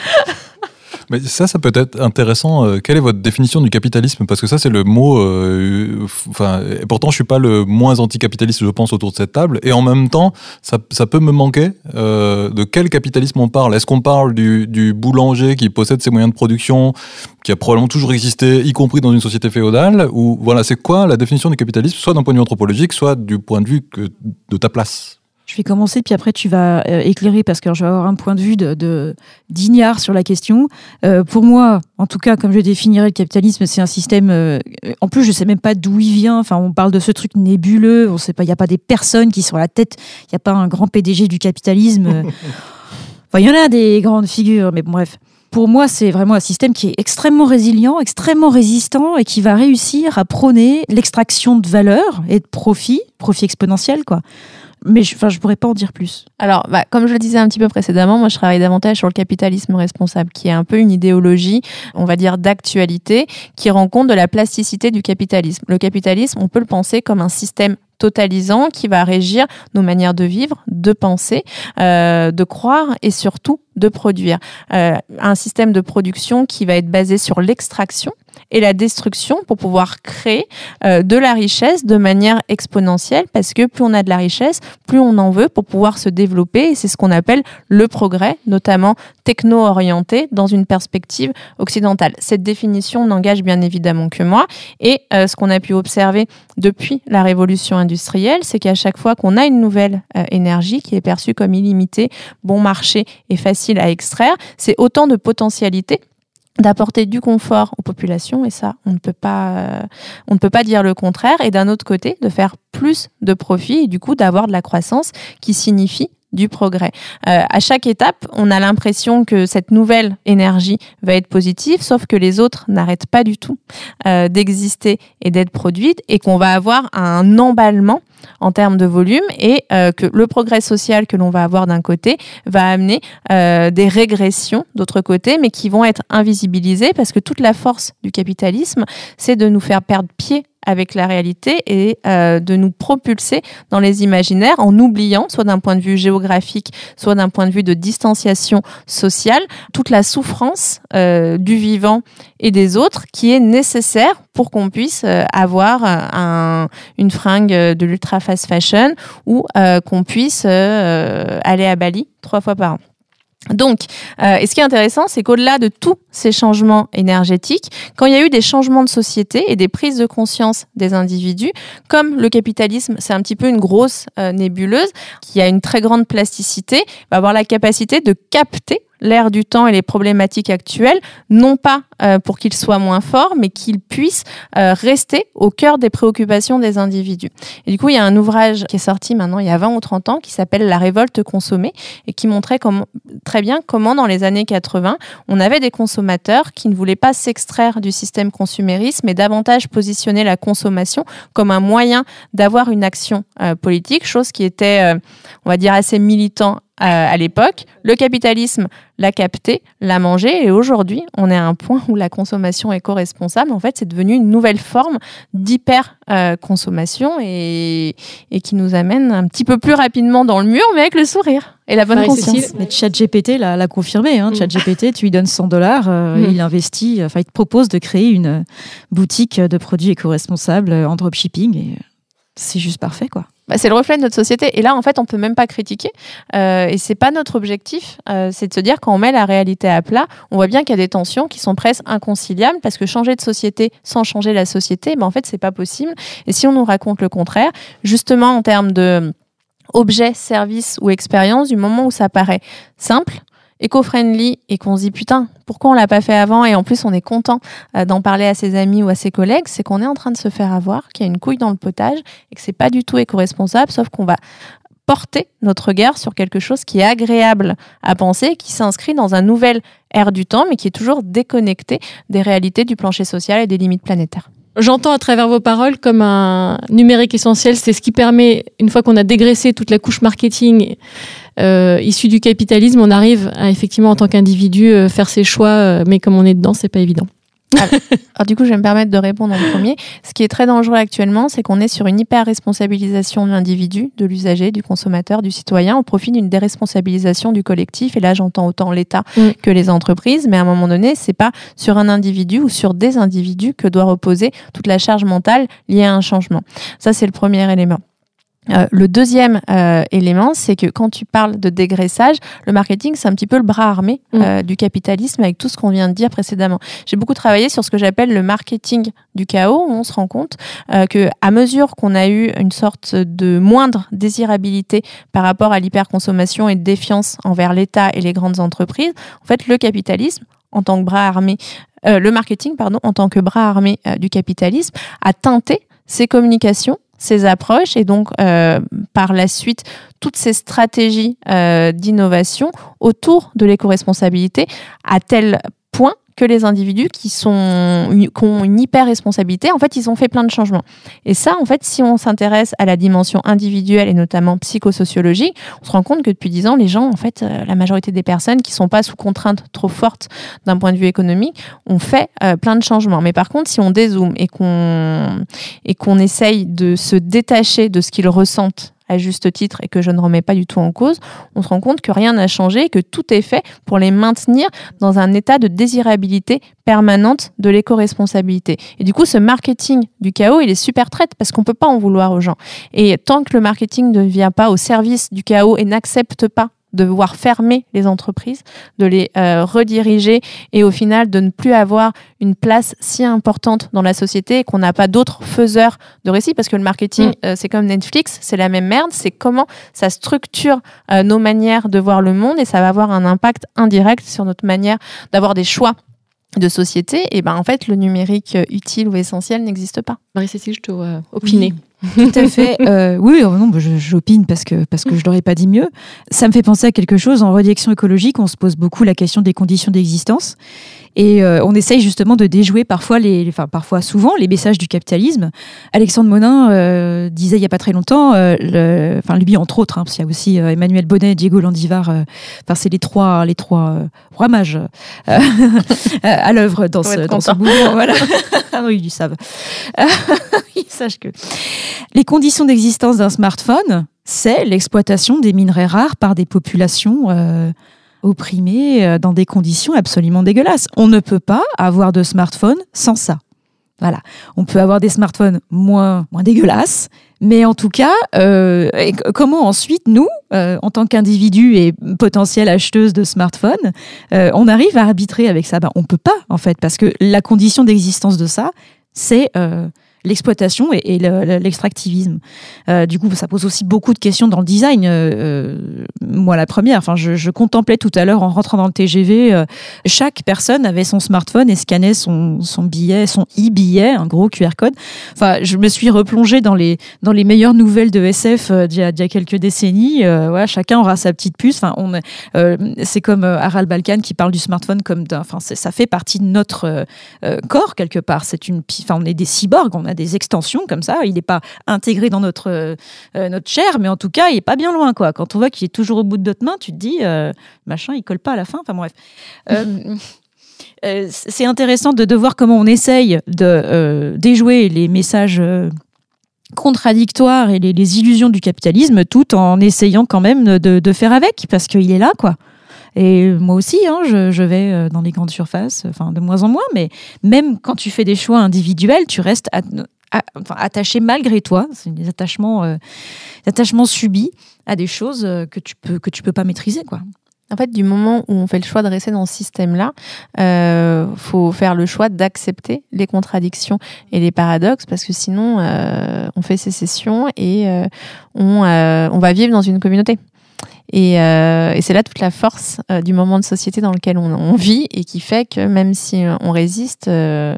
Mais ça, ça peut être intéressant. Euh, quelle est votre définition du capitalisme? Parce que ça, c'est le mot. euh, Enfin, et pourtant, je suis pas le moins anticapitaliste, je pense, autour de cette table. Et en même temps, ça, ça peut me manquer. euh, de quel capitalisme on parle? Est-ce qu'on parle du, du boulanger qui possède ses moyens de production, qui a probablement toujours existé, y compris dans une société féodale? Ou voilà, c'est quoi la définition du capitalisme, soit d'un point de vue anthropologique, soit du point de vue que, de ta place? Je vais commencer, puis après tu vas euh, éclairer parce que je vais avoir un point de vue de, d'ignare sur la question. Euh, pour moi, en tout cas, comme je définirais le capitalisme, c'est un système. euh, en plus, je sais même pas d'où il vient. Enfin, on parle de ce truc nébuleux. On sait pas. Il y a pas des personnes qui sont à la tête. Il y a pas un grand PDG du capitalisme. <laughs> Enfin, il y en a des grandes figures, mais bon, bref. Pour moi, c'est vraiment un système qui est extrêmement résilient, extrêmement résistant et qui va réussir à prôner l'extraction de valeur et de profit, profit exponentiel, quoi. Mais je, enfin, je pourrais pas en dire plus. Alors, bah, comme je le disais un petit peu précédemment, moi je travaille davantage sur le capitalisme responsable, qui est un peu une idéologie, on va dire, d'actualité, qui rend compte de la plasticité du capitalisme. Le capitalisme, on peut le penser comme un système totalisant qui va régir nos manières de vivre, de penser, euh, de croire et surtout de produire. Euh, un système de production qui va être basé sur l'extraction et la destruction pour pouvoir créer euh, de la richesse de manière exponentielle parce que plus on a de la richesse, plus on en veut pour pouvoir se développer et c'est ce qu'on appelle le progrès, notamment techno-orienté dans une perspective occidentale. Cette définition n'engage bien évidemment que moi et euh, ce qu'on a pu observer depuis la révolution industrielle, c'est qu'à chaque fois qu'on a une nouvelle euh, énergie qui est perçue comme illimitée, bon marché et facile à extraire, c'est autant de potentialités d'apporter du confort aux populations et ça on ne peut pas euh, on ne peut pas dire le contraire et d'un autre côté de faire plus de profit et du coup d'avoir de la croissance qui signifie du progrès. Euh, à chaque étape, on a l'impression que cette nouvelle énergie va être positive, sauf que les autres n'arrêtent pas du tout euh, d'exister et d'être produites, et qu'on va avoir un emballement en termes de volume, et euh, que le progrès social que l'on va avoir d'un côté va amener euh, des régressions d'autre côté, mais qui vont être invisibilisées parce que toute la force du capitalisme, c'est de nous faire perdre pied avec la réalité et euh, de nous propulser dans les imaginaires en oubliant, soit d'un point de vue géographique, soit d'un point de vue de distanciation sociale, toute la souffrance du vivant et des autres qui est nécessaire pour qu'on puisse avoir un, une fringue de l'ultra fast fashion ou euh, qu'on puisse euh, aller à Bali trois fois par an. Donc, euh, et ce qui est intéressant, c'est qu'au-delà de tous ces changements énergétiques, quand il y a eu des changements de société et des prises de conscience des individus, comme le capitalisme, c'est un petit peu une grosse euh, nébuleuse qui a une très grande plasticité, va avoir la capacité de capter l'air du temps et les problématiques actuelles, non pas euh, pour qu'ils soient moins forts, mais qu'ils puissent euh, rester au cœur des préoccupations des individus. Et du coup, il y a un ouvrage qui est sorti maintenant il y a 20 ou 30 ans qui s'appelle La révolte consommée et qui montrait très bien comment dans les années 80, on avait des consommateurs qui ne voulaient pas s'extraire du système consumériste, mais davantage positionner la consommation comme un moyen d'avoir une action euh, politique, chose qui était, on va dire, assez militant à l'époque. Le capitalisme l'a capté, l'a mangé, et aujourd'hui, on est à un point où la consommation éco-responsable, en fait, c'est devenu une nouvelle forme d'hyper-consommation et, et, qui nous amène un petit peu plus rapidement dans le mur, mais avec le sourire et la bonne conscience. Mais ChatGPT l'a confirmé. Hein. Mm. ChatGPT, tu lui donnes 100 dollars, euh, mm. il investit, enfin, il te propose de créer une boutique de produits éco-responsables en dropshipping, et c'est juste parfait, quoi. Bah, c'est le reflet de notre société. Et là, en fait, on peut même pas critiquer. Euh, et c'est pas notre objectif. Euh, c'est de se dire quand on met la réalité à plat, on voit bien qu'il y a des tensions qui sont presque inconciliables parce que changer de société sans changer la société, ben, en fait, c'est pas possible. Et si on nous raconte le contraire, justement en termes de objet, service ou expérience, du moment où ça paraît simple, éco-friendly et qu'on se dit putain, pourquoi on l'a pas fait avant? Et en plus on est content euh, d'en parler à ses amis ou à ses collègues, c'est qu'on est en train de se faire avoir, qu'il y a une couille dans le potage et que c'est pas du tout éco-responsable, sauf qu'on va porter notre regard sur quelque chose qui est agréable à penser, qui s'inscrit dans un nouvel air du temps, mais qui est toujours déconnecté des réalités du plancher social et des limites planétaires. J'entends à travers vos paroles comme un numérique essentiel, c'est ce qui permet, une fois qu'on a dégraissé toute la couche marketing euh, issue du capitalisme, on arrive à effectivement en tant qu'individu euh, faire ses choix, euh, mais comme on est dedans, c'est pas évident. Alors, du coup, je vais me permettre de répondre en premier. Ce qui est très dangereux actuellement, c'est qu'on est sur une hyper-responsabilisation de l'individu, de l'usager, du consommateur, du citoyen, au profit d'une déresponsabilisation du collectif. Et là, j'entends autant l'État mm. que les entreprises. Mais à un moment donné, c'est pas sur un individu ou sur des individus que doit reposer toute la charge mentale liée à un changement. Ça, c'est le premier élément. Euh, le deuxième euh, élément, c'est que quand tu parles de dégraissage, le marketing, c'est un petit peu le bras armé mm. euh, du capitalisme avec tout ce qu'on vient de dire précédemment. J'ai beaucoup travaillé sur ce que j'appelle le marketing du chaos, où on se rend compte que à mesure qu'on a eu une sorte de moindre désirabilité par rapport à l'hyperconsommation et de défiance envers l'État et les grandes entreprises, en fait, le capitalisme, en tant que bras armé, le marketing, pardon, en tant que bras armé du capitalisme, a teinté ses communications ces approches et donc euh, par la suite toutes ces stratégies euh, d'innovation autour de l'éco-responsabilité à tel point que les individus qui, sont, qui ont une hyper-responsabilité, en fait, ils ont fait plein de changements. Et ça, en fait, si on s'intéresse à la dimension individuelle et notamment psychosociologique, on se rend compte que depuis dix ans, les gens, en fait, euh, la majorité des personnes qui sont pas sous contrainte trop forte d'un point de vue économique, ont fait euh, plein de changements. Mais par contre, si on dézoome et qu'on et qu'on essaye de se détacher de ce qu'ils ressentent à juste titre et que je ne remets pas du tout en cause, on se rend compte que rien n'a changé que tout est fait pour les maintenir dans un état de désirabilité permanente de l'éco-responsabilité. Et du coup, ce marketing du chaos, il est super traite parce qu'on peut pas en vouloir aux gens. Et tant que le marketing ne vient pas au service du chaos et n'accepte pas de voir fermer les entreprises, de les euh, rediriger et au final de ne plus avoir une place si importante dans la société et qu'on n'a pas d'autres faiseurs de récits parce que le marketing, mm. euh, c'est comme Netflix, c'est la même merde, c'est comment ça structure euh, nos manières de voir le monde et ça va avoir un impact indirect sur notre manière d'avoir des choix de société, et ben en fait le numérique utile ou essentiel n'existe pas. Marie-Cécile, je te vois opiner. Tout à fait. <laughs> Euh, oui, oh non, j'opine parce que parce que je l'aurais pas dit mieux. Ça me fait penser à quelque chose. En redirection écologique, on se pose beaucoup la question des conditions d'existence. Et euh, on essaye justement de déjouer parfois, les, enfin parfois souvent, les messages du capitalisme. Alexandre Monin euh, disait il y a pas très longtemps, le, enfin lui entre autres, hein, parce qu'il y a aussi Emmanuel Bonnet, Diego Landivar. Enfin c'est les trois, les trois rois mages <laughs> à l'œuvre dans ce dans ce mouvement. Voilà. <laughs> ah oui, ils savent. ils sachent que les conditions d'existence d'un smartphone, c'est l'exploitation des minerais rares par des populations euh, opprimées euh, dans des conditions absolument dégueulasses. On ne peut pas avoir de smartphone sans ça. Voilà, on peut avoir des smartphones moins, dégueulasses, mais en tout cas, euh, comment ensuite, nous, en tant qu'individus et potentiels acheteuses de smartphones, on arrive à arbitrer avec ça? Ben, On peut pas, en fait, parce que la condition d'existence de ça, c'est l'exploitation et, et le- le- l'extractivisme. Euh, du coup, ça pose aussi beaucoup de questions dans le design. Euh, euh, moi, la première, enfin, je, contemplais tout à l'heure en rentrant dans le TGV, chaque personne avait son smartphone et scannait son, billet, son e-billet, un gros QR code. Enfin, je me suis replongée dans les, dans les meilleures nouvelles de SF d'il y, a- a quelques décennies. Voilà, chacun aura sa petite puce. Enfin, on, c'est comme Harald Balkan qui parle du smartphone comme d'un. Enfin, ça fait partie de notre corps quelque part. C'est une. Enfin, on est des cyborgs, on a des extensions comme ça. Il n'est pas intégré dans notre euh, euh, notre chair, mais en tout cas, il est pas bien loin, quoi. Quand on voit qu'il est toujours au bout de notre main, tu te dis, euh, machin, il colle pas à la fin. Enfin, bref. Euh, <laughs> c'est intéressant de, de voir comment on essaye de déjouer les messages contradictoires et les, les illusions du capitalisme, tout en essayant quand même de, de faire avec, parce qu'il est là, quoi. Et moi aussi, hein, je, vais euh, dans les grandes surfaces, enfin de moins en moins, mais même quand tu fais des choix individuels, tu restes attaché malgré toi. C'est des attachements, euh, des attachements subis à des choses euh, que tu peux que tu peux pas maîtriser. En fait, du moment où on fait le choix de rester dans ce système-là, euh, faut faire le choix d'accepter les contradictions et les paradoxes, parce que sinon, on fait sécession et on va vivre dans une communauté. Et, euh, et c'est là toute la force euh, du moment de société dans lequel on, on vit et qui fait que même si euh, on résiste, euh,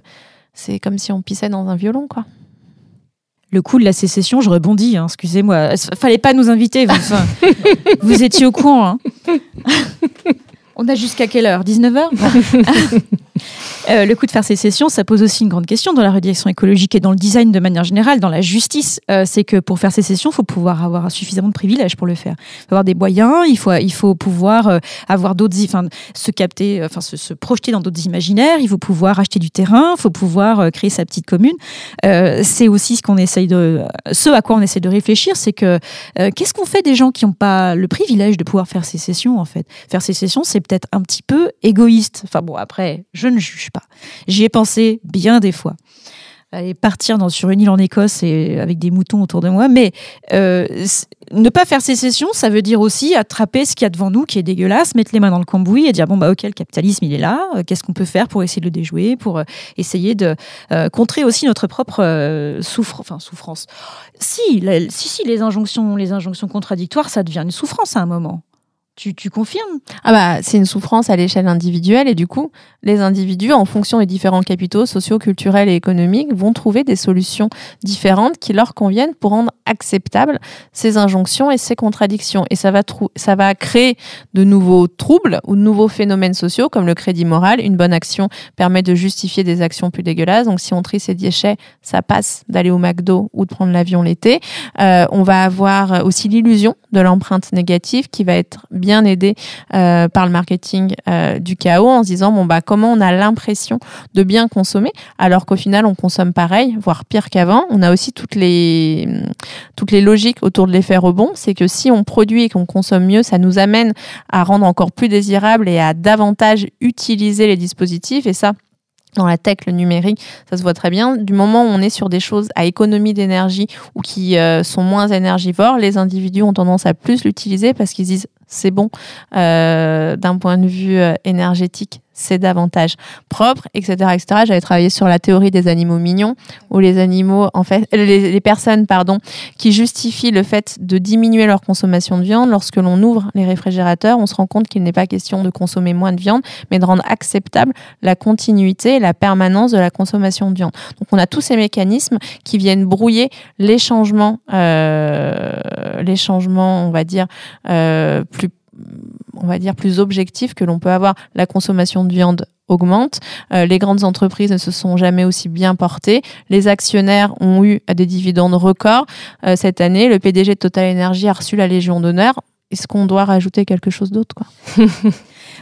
c'est comme si on pissait dans un violon, quoi. Le coup de la sécession, je rebondis, hein, excusez-moi. Il fallait pas nous inviter, vous, enfin, <laughs> vous étiez au courant. hein. On a jusqu'à quelle heure? 19h <laughs> Euh, le coup de faire sécession, ça pose aussi une grande question dans la redirection écologique et dans le design de manière générale, dans la justice. Euh, c'est que pour faire sécession, il faut pouvoir avoir suffisamment de privilèges pour le faire. Il faut avoir des moyens, il faut, il faut pouvoir euh, avoir d'autres, enfin, se capter, enfin, se, se projeter dans d'autres imaginaires. Il faut pouvoir acheter du terrain, il faut pouvoir créer sa petite commune. C'est aussi ce qu'on essaye de, ce à quoi on essaie de réfléchir, c'est que qu'est-ce qu'on fait des gens qui n'ont pas le privilège de pouvoir faire sécession en fait? Faire sécession, c'est peut-être un petit peu égoïste. Enfin bon, après, je ne juge pas. J'y ai pensé bien des fois. Aller partir sur une île en Écosse et avec des moutons autour de moi, mais euh, ne pas faire sécession, ça veut dire aussi attraper ce qu'il y a devant nous qui est dégueulasse, mettre les mains dans le cambouis et dire bon bah ok le capitalisme il est là, euh, qu'est-ce qu'on peut faire pour essayer de le déjouer, pour euh, essayer de contrer aussi notre propre souffre, enfin souffrance. Si, si, si, les injonctions, les injonctions contradictoires, ça devient une souffrance à un moment. Tu, confirmes Ah bah, c'est une souffrance à l'échelle individuelle et du coup, les individus, en fonction des différents capitaux sociaux, culturels et économiques, vont trouver des solutions différentes qui leur conviennent pour rendre acceptables ces injonctions et ces contradictions. Et ça va, ça va créer de nouveaux troubles ou de nouveaux phénomènes sociaux comme le crédit moral. Une bonne action permet de justifier des actions plus dégueulasses. Donc si on trie ses déchets, ça passe d'aller au McDo ou de prendre l'avion l'été. Euh, on va avoir aussi l'illusion de l'empreinte négative qui va être bien aidée euh, par le marketing euh, du chaos en se disant bon bah comment on a l'impression de bien consommer alors qu'au final on consomme pareil voire pire qu'avant. On a aussi toutes les toutes les logiques autour de l'effet rebond. C'est que si on produit et qu'on consomme mieux ça nous amène à rendre encore plus désirable et à davantage utiliser les dispositifs. Et ça dans la tech, le numérique, ça se voit très bien. Du moment où on est sur des choses à économie d'énergie ou qui euh, sont moins énergivores, les individus ont tendance à plus l'utiliser parce qu'ils disent c'est bon euh, d'un point de vue euh, énergétique, c'est davantage propre, etc., etc. J'avais travaillé sur la théorie des animaux mignons, où les animaux, en fait, les, les personnes, pardon, qui justifient le fait de diminuer leur consommation de viande, lorsque l'on ouvre les réfrigérateurs, on se rend compte qu'il n'est pas question de consommer moins de viande, mais de rendre acceptable la continuité et la permanence de la consommation de viande. Donc, on a tous ces mécanismes qui viennent brouiller les changements, euh, les changements, on va dire, euh, plus on va dire plus objectifs que l'on peut avoir. La consommation de viande augmente, euh, les grandes entreprises ne se sont jamais aussi bien portées, les actionnaires ont eu des dividendes records Euh, cette année, le PDG de Total Energy a reçu la Légion d'honneur. Est-ce qu'on doit rajouter quelque chose d'autre quoi? <laughs>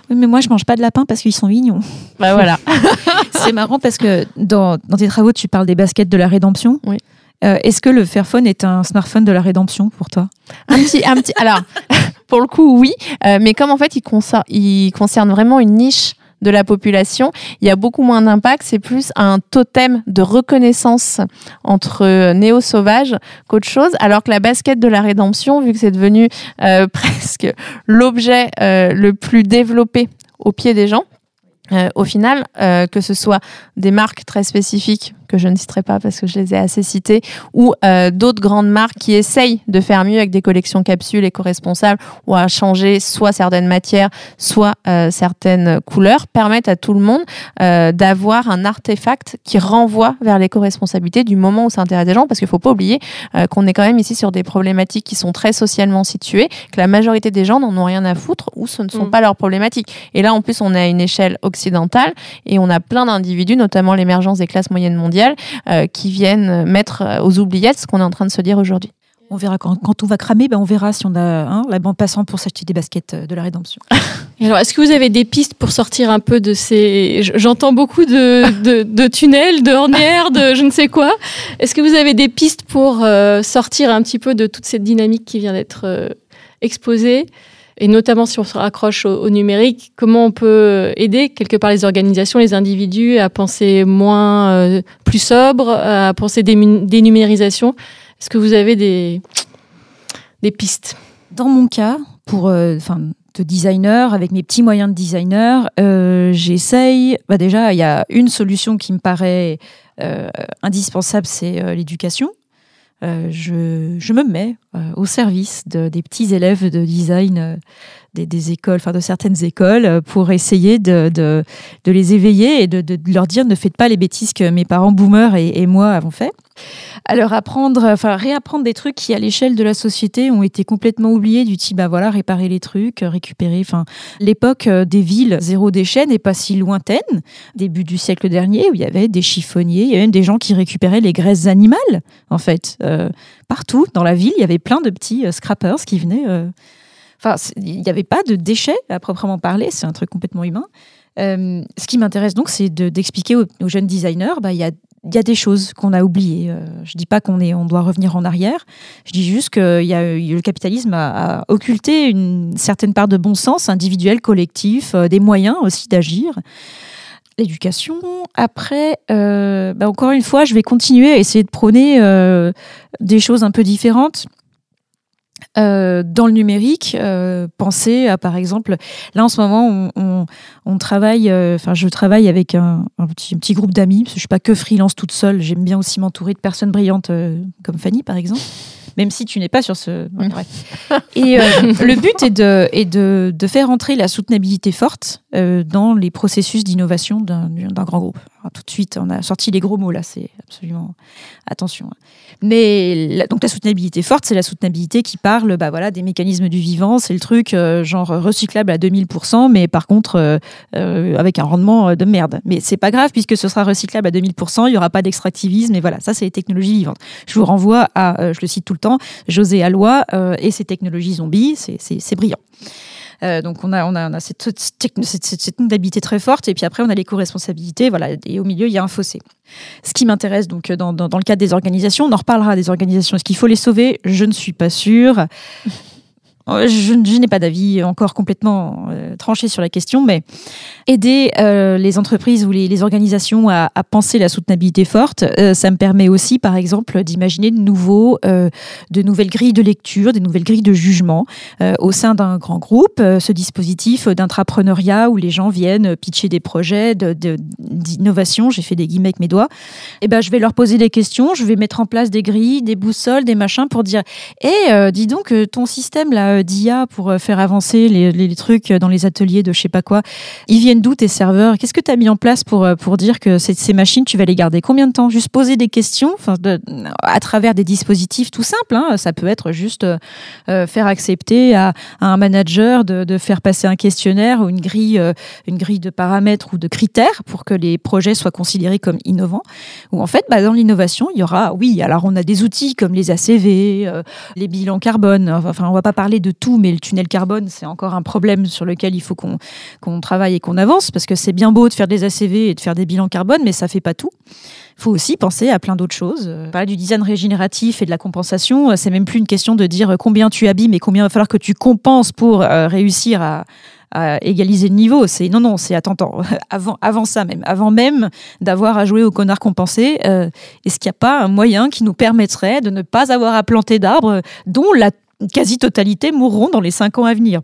Oui, mais moi je mange pas de lapin parce qu'ils sont mignons. Bah voilà. <laughs> C'est marrant parce que dans, dans tes travaux, tu parles des baskets de la rédemption. Oui. Euh, Est-ce que le Fairphone est un smartphone de la rédemption pour toi? Un petit, un petit. Alors, pour le coup, oui, euh, mais comme en fait, il, concer- il concerne vraiment une niche de la population, il y a beaucoup moins d'impact. C'est plus un totem de reconnaissance entre néo-sauvages qu'autre chose. Alors que la basket de la rédemption, vu que c'est devenu euh, <laughs> presque l'objet euh, le plus développé au pied des gens, euh, au final, euh, que ce soit des marques très spécifiques que je ne citerai pas parce que je les ai assez citées, ou euh, d'autres grandes marques qui essayent de faire mieux avec des collections capsules éco-responsables ou à changer soit certaines matières, soit certaines couleurs, permettent à tout le monde d'avoir un artefact qui renvoie vers l'éco-responsabilité du moment où ça intéresse des gens, parce qu'il ne faut pas oublier qu'on est quand même ici sur des problématiques qui sont très socialement situées, que la majorité des gens n'en ont rien à foutre ou ce ne sont Mm. pas leurs problématiques. Et là, en plus, on est à une échelle occidentale et on a plein d'individus, notamment l'émergence des classes moyennes mondiales, euh, qui viennent mettre euh, aux oubliettes ce qu'on est en train de se dire aujourd'hui. On verra quand, quand on va cramer, ben on verra si on a hein, la bande passante pour s'acheter des baskets euh, de la rédemption. Et <laughs> alors, est-ce que vous avez des pistes pour sortir un peu de ces... J'entends beaucoup de, de, de tunnels, de ornières, de je ne sais quoi. Est-ce que vous avez des pistes pour euh, sortir un petit peu de toute cette dynamique qui vient d'être euh, exposée et notamment si on se raccroche au, numérique, comment on peut aider quelque part les organisations, les individus à penser moins, euh, plus sobre, à penser dému- dénumérisation Est-ce que vous avez des, des pistes? Dans mon cas, pour euh, de designer, avec mes petits moyens de designer, euh, j'essaye. Bah déjà, il y a une solution qui me paraît euh, indispensable, c'est l'éducation. Euh, je, je me mets euh, au service de- des petits élèves de design euh, des, écoles, enfin de certaines écoles, euh, pour essayer de, de, les éveiller et de, leur dire ne faites pas les bêtises que mes parents boomers et, moi avons fait. Leur apprendre, enfin réapprendre des trucs qui à l'échelle de la société ont été complètement oubliés du type bah voilà réparer les trucs, récupérer. Enfin l'époque euh, des villes zéro déchet n'est pas si lointaine, début du siècle dernier où il y avait des chiffonniers, il y avait même des gens qui récupéraient les graisses animales en fait. Euh, partout dans la ville, il y avait plein de petits scrappers qui venaient. Enfin, il n'y avait pas de déchets à proprement parler, c'est un truc complètement humain. Euh, ce qui m'intéresse donc, c'est de- d'expliquer aux, jeunes designers, bah, il y, a, des choses qu'on a oubliées. Euh, je dis pas qu'on on doit revenir en arrière. Je dis juste que le capitalisme a, occulté une certaine part de bon sens individuel, collectif, euh, des moyens aussi d'agir. L'éducation. Après, bah, encore une fois, je vais continuer à essayer de prôner des choses un peu différentes. Euh, dans le numérique, euh, penser à par exemple, là en ce moment, on, on- on travaille, euh, enfin je travaille avec un, un petit, un petit groupe d'amis, parce que je suis pas que freelance toute seule, j'aime bien aussi m'entourer de personnes brillantes euh, comme Fanny par exemple, même si tu n'es pas sur ce. ouais. Et <laughs> le but est, de, est de, de faire entrer la soutenabilité forte dans les processus d'innovation d'un d'un grand groupe. Alors, tout de suite, on a sorti les gros mots là, c'est absolument attention. hein. Mais donc la soutenabilité forte, c'est la soutenabilité qui parle bah, voilà, des mécanismes du vivant, c'est le truc euh, genre recyclable à 2000%, mais par contre euh, euh, avec un rendement de merde. Mais c'est pas grave puisque ce sera recyclable à 2000%, il y aura pas d'extractivisme, et voilà, ça c'est les technologies vivantes. Je vous renvoie à, je le cite tout le temps, José euh, et ses technologies zombies, c'est brillant. Euh, donc on a, on a, cette, cette, cette, très forte et puis après on a l'éco-responsabilité, voilà, et au milieu il y a un fossé. Ce qui m'intéresse donc dans, dans, dans le cadre des organisations, on en reparlera des organisations. Est-ce qu'il faut les sauver? Je ne suis pas sûre. Euh, Je, n'ai pas d'avis encore complètement euh, tranché sur la question, mais aider euh, les entreprises ou les, organisations à, penser la soutenabilité forte, ça me permet aussi, par exemple, d'imaginer de nouveaux, de nouvelles grilles de lecture, des nouvelles grilles de jugement au sein d'un grand groupe. ce dispositif d'intrapreneuriat où les gens viennent pitcher des projets d'innovation, j'ai fait des guillemets avec mes doigts. Et ben, je vais leur poser des questions, je vais mettre en place des grilles, des boussoles, des machins pour dire, eh, dis donc, ton système là euh, d'IA pour euh, faire avancer les, trucs dans les ateliers de je sais pas quoi, ils viennent d'où tes serveurs? Qu'est-ce que tu as mis en place pour, euh, pour dire que ces, machines, tu vas les garder combien de temps? Juste poser des questions de- à travers des dispositifs tout simples. hein. Ça peut être juste faire accepter à, un manager de, faire passer un questionnaire ou une grille, une grille de paramètres ou de critères pour que les projets soient considérés comme innovants. Ou en fait, bah, dans l'innovation, il y aura, oui, alors on a des outils comme les ACV, les bilans carbone. Enfin, on va pas parler de tout, mais le tunnel carbone, c'est encore un problème sur lequel il faut qu'on qu'on travaille et qu'on avance, parce que c'est bien beau de faire des ACV et de faire des bilans carbone, mais ça fait pas tout. Il faut aussi penser à plein d'autres choses. Euh, Parler du design régénératif et de la compensation, euh, c'est même plus une question de dire combien tu abîmes et combien il va falloir que tu compenses pour euh, réussir à, à égaliser le niveau. C'est non, non, c'est attends, <laughs> avant, avant ça même, avant même d'avoir à jouer au connard compensé. euh, Est-ce qu'il n'y a pas un moyen qui nous permettrait de ne pas avoir à planter d'arbres dont la quasi-totalité mourront dans les cinq ans à venir.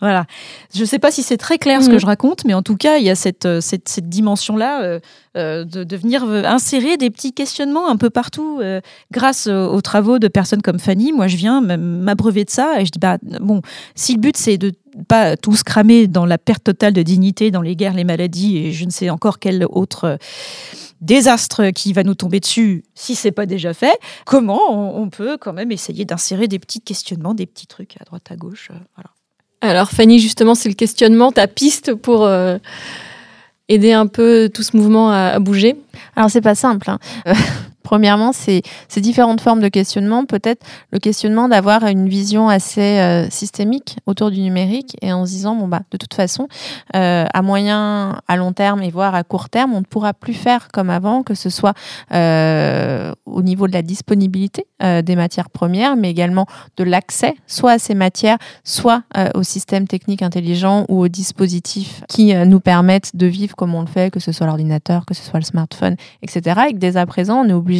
Voilà. Je ne sais pas si c'est très clair ce que je raconte, mais en tout cas, il y a cette, euh, cette, cette dimension-là euh, euh, de, de venir insérer des petits questionnements un peu partout euh, grâce aux travaux de personnes comme Fanny. Moi, je viens m'abreuver de ça et je dis, bah, bon, si le but c'est de pas tous cramer dans la perte totale de dignité, dans les guerres, les maladies et je ne sais encore quel autre désastre qui va nous tomber dessus si c'est pas déjà fait, comment on, on peut quand même essayer d'insérer des petits questionnements, des petits trucs à droite à gauche. euh, voilà. Alors Fanny, justement, c'est le questionnement, ta piste pour euh, aider un peu tout ce mouvement à, à bouger? Alors c'est pas simple. hein. Premièrement, ces différentes formes de questionnement. Peut-être le questionnement d'avoir une vision assez euh, systémique autour du numérique et en se disant bon bah de toute façon, euh, à moyen, à long terme et voire à court terme, on ne pourra plus faire comme avant, que ce soit euh, au niveau de la disponibilité des matières premières, mais également de l'accès soit à ces matières, soit aux systèmes techniques intelligents ou aux dispositifs qui nous permettent de vivre comme on le fait, que ce soit l'ordinateur, que ce soit le smartphone, etc. Et que dès à présent, on est obligé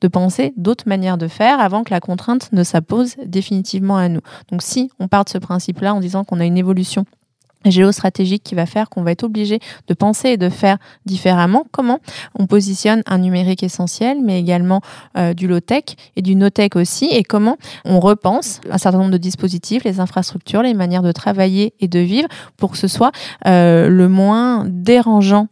de penser d'autres manières de faire avant que la contrainte ne s'impose définitivement à nous. Donc si on part de ce principe-là en disant qu'on a une évolution géostratégique qui va faire qu'on va être obligé de penser et de faire différemment. Comment on positionne un numérique essentiel, mais également euh, du low-tech et du no-tech aussi, et comment on repense un certain nombre de dispositifs, les infrastructures, les manières de travailler et de vivre pour que ce soit euh, le moins dérangeant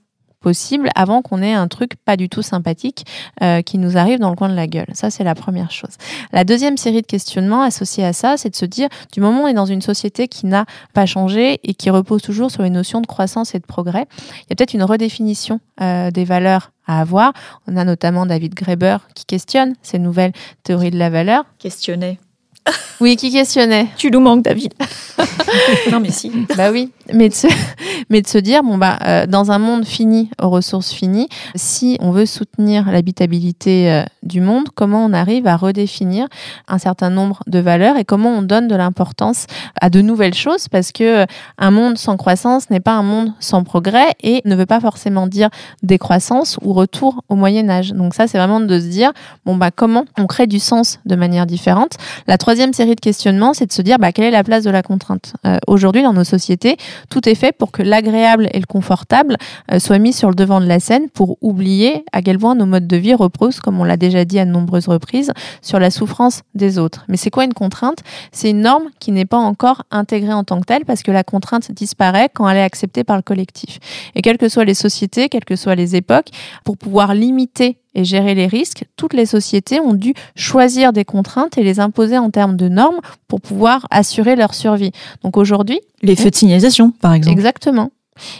avant qu'on ait un truc pas du tout sympathique euh, qui nous arrive dans le coin de la gueule. Ça, c'est la première chose. La deuxième série de questionnements associés à ça, c'est de se dire, du moment où on est dans une société qui n'a pas changé et qui repose toujours sur les notions de croissance et de progrès, il y a peut-être une redéfinition euh, des valeurs à avoir. On a notamment David Graeber qui questionne ces nouvelles théories de la valeur. Questionner. <laughs> Oui, qui questionnait? Tu nous manques, David. <laughs> non, mais si. Bah oui, mais de se, <laughs> mais de se dire, bon, bah, euh, dans un monde fini, aux ressources finies, si on veut soutenir l'habitabilité euh, du monde, comment on arrive à redéfinir un certain nombre de valeurs et comment on donne de l'importance à de nouvelles choses? Parce que euh, un monde sans croissance n'est pas un monde sans progrès et ne veut pas forcément dire décroissance ou retour au Moyen Âge. Donc ça, c'est vraiment de se dire, bon, bah, comment on crée du sens de manière différente. La troisième série de questionnements, c'est de se dire, bah, quelle est la place de la contrainte Euh, Aujourd'hui, dans nos sociétés, tout est fait pour que l'agréable et le confortable euh, soient mis sur le devant de la scène pour oublier à quel point nos modes de vie reposent, comme on l'a déjà dit à de nombreuses reprises, sur la souffrance des autres. Mais c'est quoi une contrainte? C'est une norme qui n'est pas encore intégrée en tant que telle parce que la contrainte disparaît quand elle est acceptée par le collectif. Et quelles que soient les sociétés, quelles que soient les époques, pour pouvoir limiter et gérer les risques, toutes les sociétés ont dû choisir des contraintes et les imposer en termes de normes pour pouvoir assurer leur survie. Donc aujourd'hui, Les feux de signalisation, par exemple. exactement.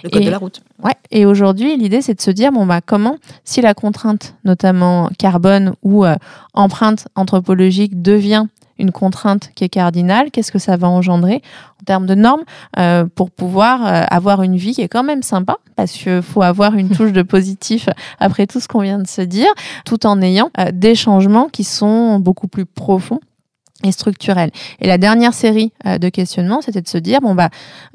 Le code Et- de la route. Ouais. Et aujourd'hui, l'idée, c'est de se dire, bon, bah, comment, si la contrainte, notamment carbone ou euh, empreinte anthropologique, devient une contrainte qui est cardinale, qu'est-ce que ça va engendrer en termes de normes euh, pour pouvoir euh, avoir une vie qui est quand même sympa, parce qu'il faut avoir une <laughs> touche de positif après tout ce qu'on vient de se dire, tout en ayant euh, des changements qui sont beaucoup plus profonds et. Et la dernière série euh, de questionnements, c'était de se dire, bon, bah,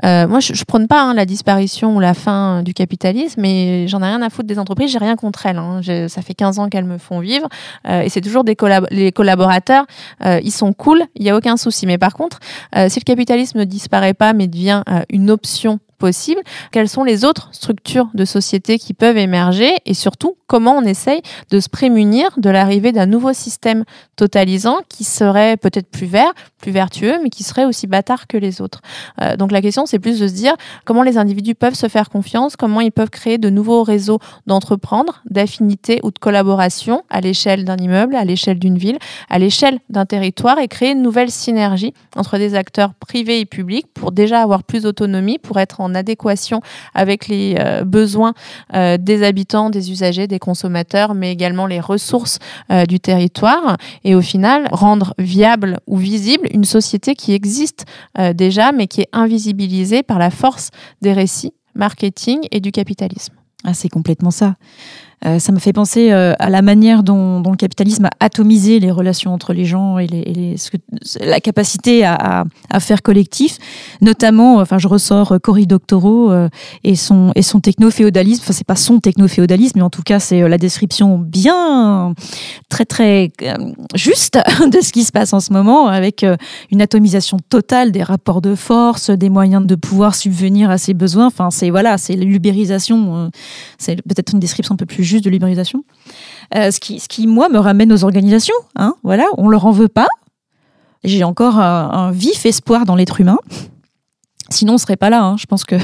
euh, moi, je, je prône pas hein, la disparition ou la fin euh, du capitalisme, mais j'en ai rien à foutre des entreprises, j'ai rien contre elles. hein. Ça fait 15 ans qu'elles me font vivre, euh, et c'est toujours des les collaborateurs, ils sont cool, il y a aucun souci. Mais par contre, si le capitalisme ne disparaît pas, mais devient une option possible, quelles sont les autres structures de société qui peuvent émerger, et surtout, comment on essaye de se prémunir de l'arrivée d'un nouveau système totalisant qui serait peut-être plus vert, plus vertueux, mais qui serait aussi bâtard que les autres? Euh, donc la question, c'est plus de se dire comment les individus peuvent se faire confiance, comment ils peuvent créer de nouveaux réseaux d'entreprendre, d'affinités ou de collaboration à l'échelle d'un immeuble, à l'échelle d'une ville, à l'échelle d'un territoire et créer une nouvelle synergie entre des acteurs privés et publics pour déjà avoir plus d'autonomie, pour être en adéquation avec les euh, besoins euh, des habitants, des usagers, des consommateurs, mais également les ressources euh, du territoire et au final rendre viable ou visible une société qui existe déjà mais qui est invisibilisée par la force des récits, marketing et du capitalisme. Ah, c'est complètement ça. Euh, ça me fait penser euh, à la manière dont, le capitalisme a atomisé les relations entre les gens et, la capacité à, faire collectif. Notamment, enfin, je ressors Cory Doctorow euh, et son, et son techno-féodalisme. Enfin, c'est pas son techno-féodalisme, mais en tout cas, c'est la description bien, très, très juste <laughs> de ce qui se passe en ce moment avec une atomisation totale des rapports de force, des moyens de pouvoir subvenir à ses besoins. Enfin, c'est voilà, c'est l'ubérisation. c'est peut-être une description un peu plus juste de libéralisation. Euh, ce, qui, ce qui, moi, me ramène aux organisations. Hein, voilà, on leur en veut pas. J'ai encore un, vif espoir dans l'être humain. Sinon, on serait pas là. Hein. Je pense que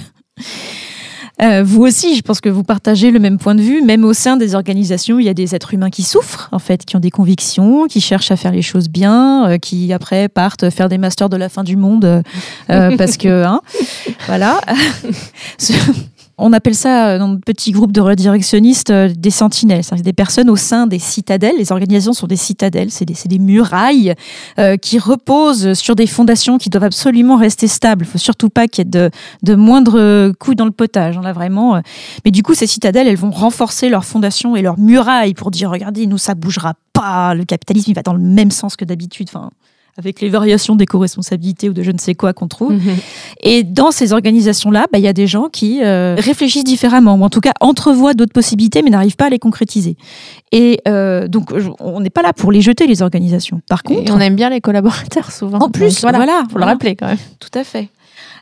<laughs> euh, vous aussi, je pense que vous partagez le même point de vue. Même au sein des organisations, il y a des êtres humains qui souffrent, en fait, qui ont des convictions, qui cherchent à faire les choses bien, euh, qui après partent faire des masters de la fin du monde euh, parce que, hein, <laughs> voilà. <laughs> On appelle ça euh, dans notre petit groupe de redirectionnistes euh, des sentinelles, c'est des personnes au sein des citadelles. Les organisations sont des citadelles, c'est des, des, murailles euh, qui reposent sur des fondations qui doivent absolument rester stables. Il faut surtout pas qu'il y ait de, de moindres coups dans le potage. On a vraiment. Mais du coup, ces citadelles, elles vont renforcer leurs fondations et leurs murailles pour dire regardez, nous ça bougera pas. Le capitalisme, il va dans le même sens que d'habitude. Enfin, avec les variations d'éco-responsabilité ou de je ne sais quoi qu'on trouve. Mhm. Et dans ces organisations-là, bah, il y a des gens qui euh, réfléchissent différemment, ou en tout cas entrevoient d'autres possibilités, mais n'arrivent pas à les concrétiser. Et euh, donc, on n'est pas là pour les jeter, les organisations. Par contre... Et on aime bien les collaborateurs, souvent. En plus, voilà, voilà, faut le rappeler quand même. Tout à fait.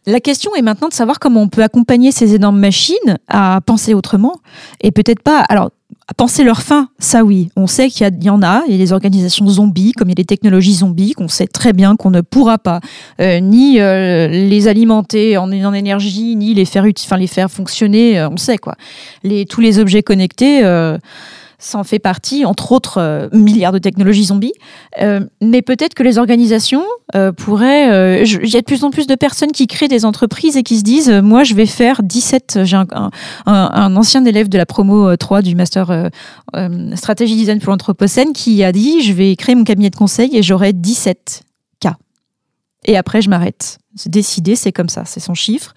La question est maintenant de savoir comment on peut accompagner ces énormes machines à penser autrement et peut-être pas. Alors, à penser leur fin, ça oui. On sait qu'il y, en a, il y a des organisations zombies, comme il y a des technologies zombies, qu'on sait très bien qu'on ne pourra pas euh, ni euh, les alimenter en, énergie, ni les faire, fonctionner, euh, on sait quoi. Tous les objets connectés ça en fait partie, entre autres euh, milliards de technologies zombies. Euh, mais peut-être que les organisations euh, pourraient. Il y a de plus en plus de personnes qui créent des entreprises et qui se disent Moi, je vais faire 17. J'ai un, un, ancien élève de la promo 3 du Master Stratégie Design pour l'Anthropocène qui a dit Je vais créer mon cabinet de conseil et j'aurai 17 cas. Et après, je m'arrête. Décidé, c'est comme ça, c'est son chiffre.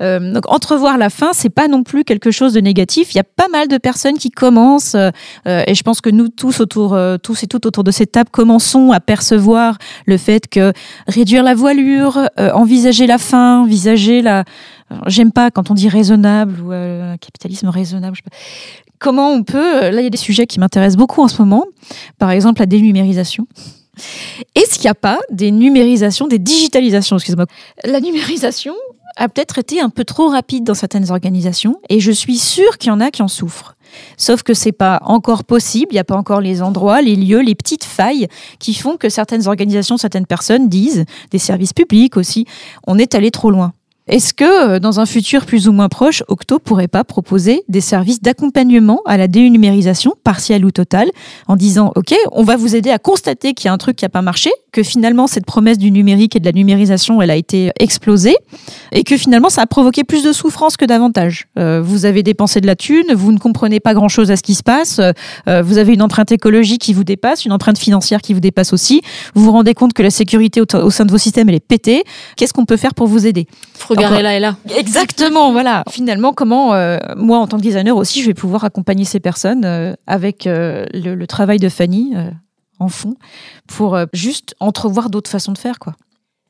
Euh, donc entrevoir la fin, c'est pas non plus quelque chose de négatif. Il y a pas mal de personnes qui commencent, euh, et je pense que nous tous autour, euh, tous et toutes autour de cette table, commençons à percevoir le fait que réduire la voilure, envisager la fin, envisager la, j'aime pas quand on dit raisonnable ou capitalisme raisonnable. Comment on peut, là il y a des sujets qui m'intéressent beaucoup en ce moment, par exemple la dénumérisation. Est-ce qu'il n'y a pas des numérisations, des digitalisations, excusez-moi La numérisation, a peut-être été un peu trop rapide dans certaines organisations et je suis sûre qu'il y en a qui en souffrent. Sauf que c'est pas encore possible, il n'y a pas encore les endroits, les lieux, les petites failles qui font que certaines organisations, certaines personnes disent, des services publics aussi, on est allé trop loin. Est-ce que euh, dans un futur plus ou moins proche, Octo pourrait pas proposer des services d'accompagnement à la dénumérisation partielle ou totale en disant OK, on va vous aider à constater qu'il y a un truc qui n'a pas marché, que finalement cette promesse du numérique et de la numérisation, elle a été explosée et que finalement ça a provoqué plus de souffrance que d'avantages? Euh, vous avez dépensé de la thune, vous ne comprenez pas grand-chose à ce qui se passe, euh, vous avez une empreinte écologique qui vous dépasse, une empreinte financière qui vous dépasse aussi, vous vous rendez compte que la sécurité au, au sein de vos systèmes elle est pétée. Qu'est-ce qu'on peut faire pour vous aider? Regarder là et là. Exactement, voilà. Finalement, comment euh, moi, en tant que designer aussi, je vais pouvoir accompagner ces personnes euh, avec euh, le, le, travail de Fanny euh, en fond pour euh, juste entrevoir d'autres façons de faire, quoi.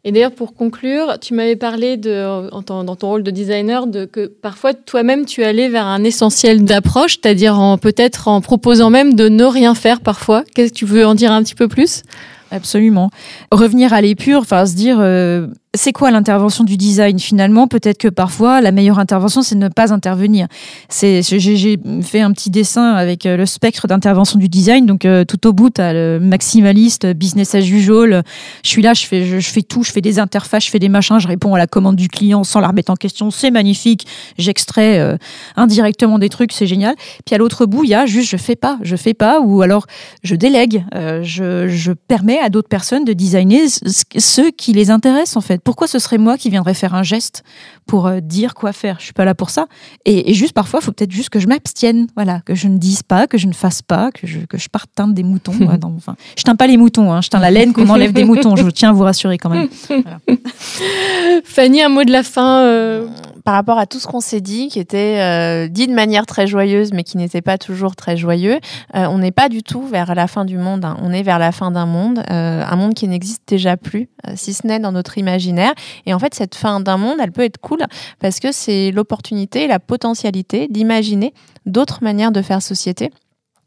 Et d'ailleurs, pour conclure, tu m'avais parlé de, dans ton rôle de designer de que parfois toi-même tu allais vers un essentiel d'approche, c'est-à-dire en peut-être en proposant même de ne rien faire parfois. Qu'est-ce que tu veux en dire un petit peu plus? Absolument. Revenir à l'épure, enfin se dire euh, c'est quoi l'intervention du design finalement? Peut-être que parfois la meilleure intervention c'est ne pas intervenir. C'est j'ai fait un petit dessin avec euh, le spectre d'intervention du design. Donc euh, tout au bout tu as le maximaliste, business as usual. Je suis là, je fais je, fais tout, je fais des interfaces, je fais des machins, je réponds à la commande du client sans la remettre en question. C'est magnifique. J'extrais euh, indirectement des trucs, c'est génial. Puis à l'autre bout il y a juste je fais pas, je fais pas ou alors je délègue. Je, je permets à d'autres personnes de designer ce qui les intéresse en fait pourquoi ce serait moi qui viendrais faire un geste pour euh, dire quoi faire? Je suis pas là pour ça. Et, et juste parfois, il faut peut-être juste que je m'abstienne, voilà, que je ne dise pas, que je ne fasse pas, que je, que je parte teindre des moutons. ouais, dans, enfin, je teins pas les moutons, hein, je teins la laine qu'on enlève des <laughs> moutons. Je tiens à vous rassurer quand même. Voilà. Fanny, un mot de la fin. Euh... par rapport à tout ce qu'on s'est dit, qui était euh, dit de manière très joyeuse, mais qui n'était pas toujours très joyeux, euh, on n'est pas du tout vers la fin du monde. hein. On est vers la fin d'un monde, euh, un monde qui n'existe déjà plus, euh, si ce n'est dans notre imaginaire. Et en fait, cette fin d'un monde, elle peut être cool parce que c'est l'opportunité, la potentialité d'imaginer d'autres manières de faire société.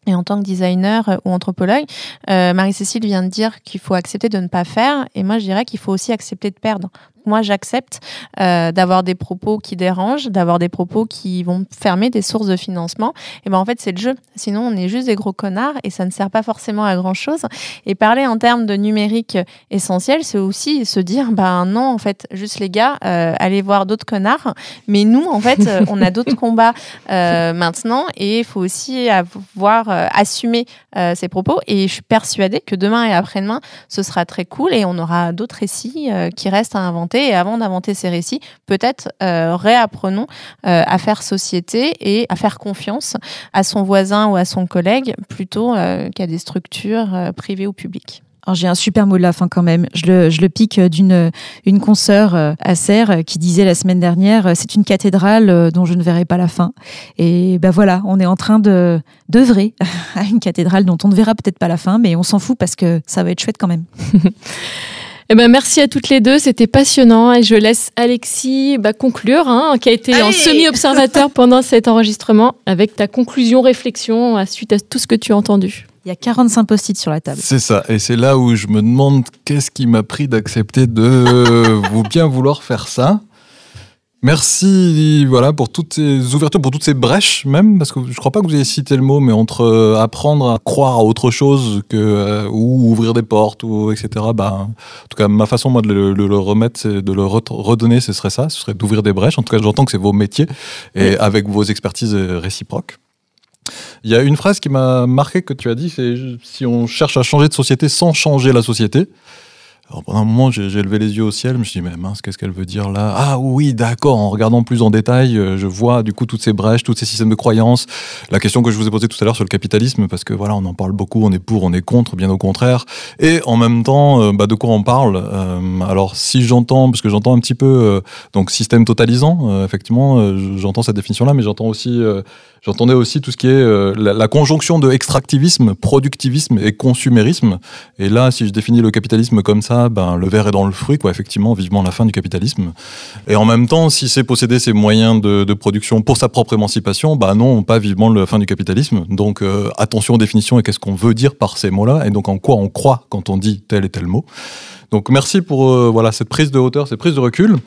Et en tant que designer euh, ou anthropologue, euh, Marie-Cécile vient de dire qu'il faut accepter de ne pas faire. Et moi, je dirais qu'il faut aussi accepter de perdre. Moi, j'accepte euh, d'avoir des propos qui dérangent, d'avoir des propos qui vont fermer des sources de financement. Et ben en fait, c'est le jeu. Sinon, on est juste des gros connards et ça ne sert pas forcément à grand chose. Et parler en termes de numérique essentiel, c'est aussi se dire, ben non, en fait, juste les gars, euh, allez voir d'autres connards. Mais nous, en fait, euh, on a d'autres <laughs> combats euh, maintenant et il faut aussi avoir assumé euh, ces propos. Et je suis persuadée que demain et après-demain, ce sera très cool et on aura d'autres récits qui restent à inventer. Et avant d'inventer ces récits, peut-être euh, réapprenons euh, à faire société et à faire confiance à son voisin ou à son collègue plutôt euh, qu'à des structures euh, privées ou publiques. Alors, j'ai un super mot de la fin quand même. Je le, je le pique d'une une consoeur à Serres qui disait la semaine dernière c'est une cathédrale dont je ne verrai pas la fin. Et ben voilà, on est en train de d'œuvrer <laughs> à une cathédrale dont on ne verra peut-être pas la fin, mais on s'en fout parce que ça va être chouette quand même. <laughs> Eh ben, merci à toutes les deux, c'était passionnant et je laisse Alexis bah, conclure, hein, qui a été en semi-observateur <laughs> pendant cet enregistrement, avec ta conclusion, réflexion à suite à tout ce que tu as entendu. Il y a 45 post-it sur la table. C'est ça, et c'est là où je me demande qu'est-ce qui m'a pris d'accepter de <laughs> vous bien vouloir faire ça. Merci voilà, pour toutes ces ouvertures, pour toutes ces brèches même, parce que je crois pas que vous ayez cité le mot, mais entre euh, apprendre à croire à autre chose que, euh, ou ouvrir des portes, ou etc. Bah, en tout cas, ma façon moi de le, de le remettre, de le re- redonner, ce serait ça, ce serait d'ouvrir des brèches. En tout cas, j'entends que c'est vos métiers, et avec vos expertises euh, réciproques. Il y a une phrase qui m'a marqué que tu as dit, c'est si on cherche à changer de société sans changer la société. Alors pendant un moment, j'ai levé les yeux au ciel, je me suis dit, mais mince, qu'est-ce qu'elle veut dire là? Ah oui, d'accord, en regardant plus en détail, euh, je vois du coup toutes ces brèches, tous ces systèmes de croyances. La question que je vous ai posée tout à l'heure sur le capitalisme, parce que voilà, on en parle beaucoup, on est pour, on est contre, bien au contraire. Et en même temps, euh, bah, de quoi on parle? Euh, Alors si j'entends, parce que j'entends un petit peu, donc système totalisant, effectivement, j'entends cette définition-là, mais j'entends aussi... J'entendais aussi tout ce qui est la conjonction de extractivisme, productivisme et consumérisme. Et là, si je définis le capitalisme comme ça, ben, le verre est dans le fruit, quoi, effectivement, vivement la fin du capitalisme. Et en même temps, si c'est posséder ses moyens de, production pour sa propre émancipation, bah non, pas vivement la fin du capitalisme. Donc euh, attention aux définitions et qu'est-ce qu'on veut dire par ces mots-là, et donc en quoi on croit quand on dit tel et tel mot. Donc merci pour euh, voilà cette prise de hauteur, cette prise de recul.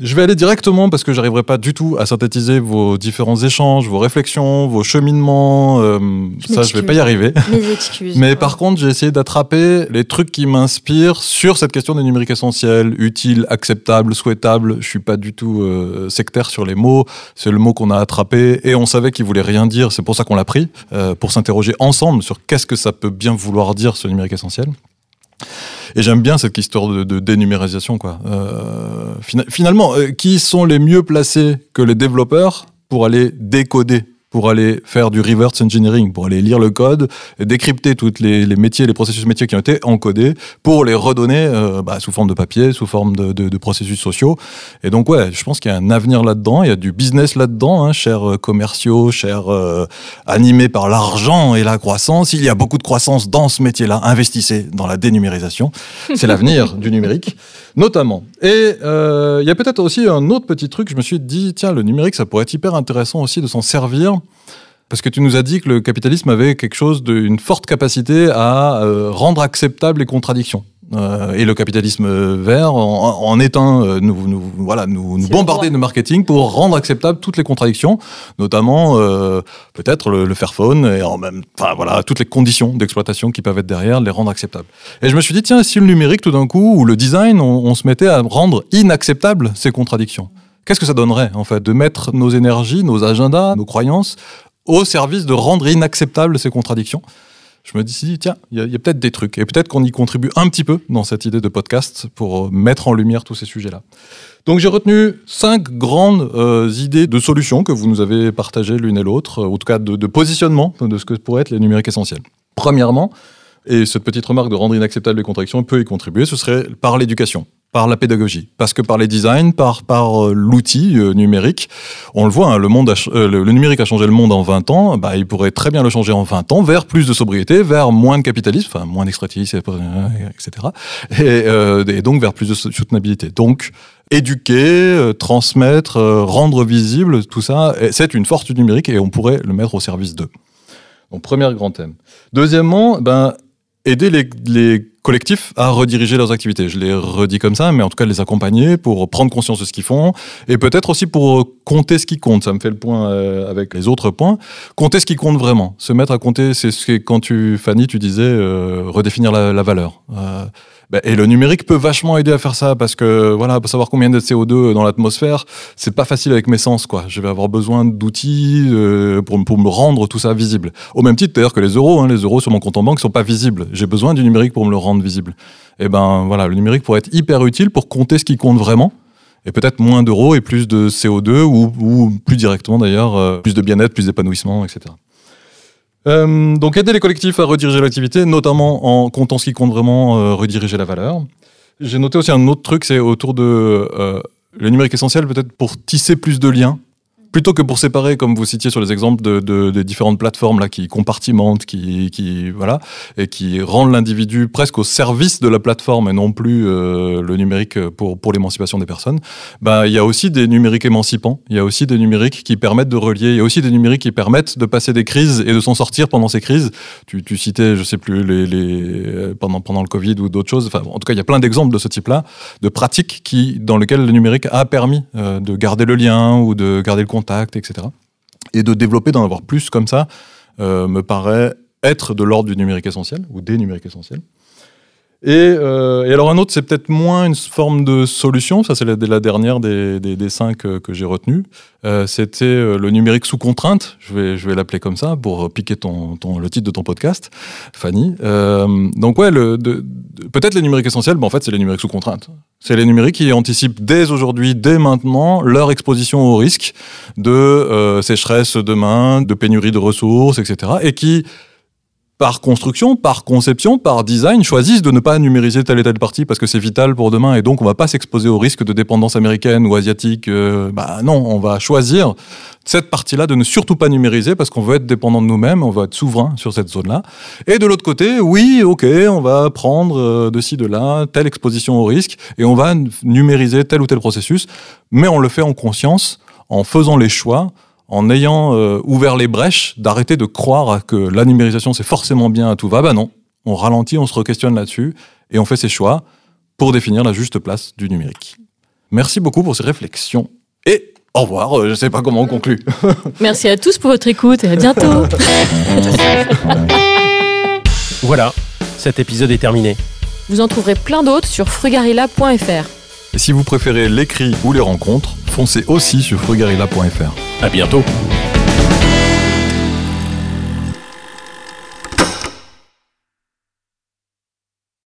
Je vais aller directement parce que j'arriverai pas du tout à synthétiser vos différents échanges, vos réflexions, vos cheminements. euh, ça, je vais pas y arriver. Mes excuses. <laughs> Mais par contre, j'ai essayé d'attraper les trucs qui m'inspirent sur cette question des numériques essentiels, utiles, acceptables, souhaitables. Je suis pas du tout euh, sectaire sur les mots. C'est le mot qu'on a attrapé et on savait qu'il voulait rien dire. C'est pour ça qu'on l'a pris euh, pour s'interroger ensemble sur qu'est-ce que ça peut bien vouloir dire ce numérique essentiel. Et j'aime bien cette histoire de, dénumérisation. Euh, fina- finalement, euh, qui sont les mieux placés que les développeurs pour aller décoder, pour aller faire du reverse engineering, pour aller lire le code, et décrypter tous les, métiers, les processus métiers qui ont été encodés, pour les redonner euh, bah, sous forme de papier, sous forme de processus sociaux. Et donc ouais, je pense qu'il y a un avenir là-dedans, il y a du business là-dedans, hein, chers euh, commerciaux, chers euh, animés par l'argent et la croissance. Il y a beaucoup de croissance dans ce métier-là. Investissez dans la dénumérisation. C'est l'avenir du numérique, <laughs> notamment. Et euh, il y a peut-être aussi un autre petit truc. Je me suis dit, tiens, le numérique, ça pourrait être hyper intéressant aussi de s'en servir. Parce que tu nous as dit que le capitalisme avait quelque chose d'une forte capacité à euh, rendre acceptables les contradictions. Euh, et le capitalisme vert en, en est un, euh, nous, nous, voilà, nous, nous C'est le bombarder de marketing pour rendre acceptables toutes les contradictions, notamment euh, peut-être le, le Fairphone et en même, enfin voilà, toutes les conditions d'exploitation qui peuvent être derrière, les rendre acceptables. Et je me suis dit tiens, si le numérique tout d'un coup ou le design, on, on se mettait à rendre inacceptables ces contradictions. Qu'est-ce que ça donnerait en fait de mettre nos énergies, nos agendas, nos croyances au service de rendre inacceptables ces contradictions? Je me dis, tiens, il y a, peut-être des trucs. Et peut-être qu'on y contribue un petit peu dans cette idée de podcast pour euh, mettre en lumière tous ces sujets-là. Donc j'ai retenu cinq grandes euh, idées de solutions que vous nous avez partagées l'une et l'autre, euh, en tout cas de, positionnement de ce que pourraient être les numériques essentiels. Premièrement, et cette petite remarque de rendre inacceptable les contradictions peut y contribuer, ce serait par l'éducation par la pédagogie, parce que par les designs, par, par euh, l'outil euh, numérique, on le voit, hein, le, monde euh, le, numérique a changé le monde en 20 ans, bah, il pourrait très bien le changer en 20 ans vers plus de sobriété, vers moins de capitalisme, enfin moins d'extractivisme, etc. Et, et, donc vers plus de soutenabilité. Donc éduquer, transmettre, rendre visible, tout ça, c'est une force du numérique et on pourrait le mettre au service d'eux. Donc premier grand thème. Deuxièmement, ben, aider les, les collectifs à rediriger leurs activités. Je les redis comme ça, mais en tout cas les accompagner pour prendre conscience de ce qu'ils font et peut-être aussi pour compter ce qui compte. Ça me fait le point euh, avec les autres points. Compter ce qui compte vraiment. Se mettre à compter, c'est ce que quand tu, Fanny, tu disais euh, redéfinir la, valeur. Euh, bah, et le numérique peut vachement aider à faire ça parce que voilà, pour savoir combien de CO2 dans l'atmosphère, c'est pas facile avec mes sens quoi. Je vais avoir besoin d'outils euh, pour, pour, me rendre tout ça visible. Au même titre d'ailleurs que les euros, hein, les euros sur mon compte en banque sont pas visibles. J'ai besoin du numérique pour me le rendre visible. Et ben voilà, le numérique pourrait être hyper utile pour compter ce qui compte vraiment et peut-être moins d'euros et plus de CO2 ou, ou plus directement d'ailleurs euh, plus de bien-être, plus d'épanouissement, etc. Euh, donc aider les collectifs à rediriger l'activité, notamment en comptant ce qui compte vraiment, euh, rediriger la valeur. J'ai noté aussi un autre truc, c'est autour de euh, le numérique essentiel, peut-être pour tisser plus de liens plutôt que pour séparer, comme vous citiez sur les exemples de, de, des différentes plateformes là, qui compartimentent, qui, qui voilà, et qui rendent l'individu presque au service de la plateforme et non plus euh, le numérique pour, pour l'émancipation des personnes, ben, il y a aussi des numériques émancipants, il y a aussi des numériques qui permettent de relier, il y a aussi des numériques qui permettent de passer des crises et de s'en sortir pendant ces crises. Tu, tu citais, je sais plus, les, les, pendant, pendant le Covid ou d'autres choses. Enfin, en tout cas, il y a plein d'exemples de ce type-là, de pratiques qui, dans lesquelles le numérique a permis euh, de garder le lien ou de garder le contact Et de développer, d'en avoir plus comme ça, euh, me paraît être de l'ordre du numérique essentiel, ou des numériques essentiels. Et, euh, et, alors un autre, c'est peut-être moins une forme de solution, ça c'est la, dernière des, des, des cinq que, que j'ai retenues. Euh, C'était euh, le numérique sous contrainte, je vais, je vais l'appeler comme ça pour piquer ton, ton, le titre de ton podcast, Fanny. Euh, donc ouais, peut-être les numériques essentiels, mais en fait c'est les numériques sous contrainte. C'est les numériques qui anticipent dès aujourd'hui, dès maintenant, leur exposition au risque de euh, sécheresse demain, de pénurie de ressources, etc. Et qui par construction, par conception, par design, choisissent de ne pas numériser telle et telle partie parce que c'est vital pour demain et donc on va pas s'exposer au risque de dépendance américaine ou asiatique. Euh, bah non, on va choisir cette partie-là de ne surtout pas numériser parce qu'on veut être dépendant de nous-mêmes, on veut être souverain sur cette zone-là. Et de l'autre côté, oui, ok, on va prendre euh, de ci, de là, telle exposition au risque et on va numériser tel ou tel processus, mais on le fait en conscience, en faisant les choix en ayant euh, ouvert les brèches, d'arrêter de croire que la numérisation c'est forcément bien à tout va. Bah non, on ralentit, on se re-questionne là-dessus et on fait ses choix pour définir la juste place du numérique. Merci beaucoup pour ces réflexions et au revoir. Euh, je ne sais pas comment on conclut. <laughs> Merci à tous pour votre écoute et à bientôt. voilà, cet épisode est terminé. Vous en trouverez plein d'autres sur frugarilla.fr. Et si vous préférez l'écrit ou les rencontres, foncez aussi sur frugarilla.fr. À bientôt.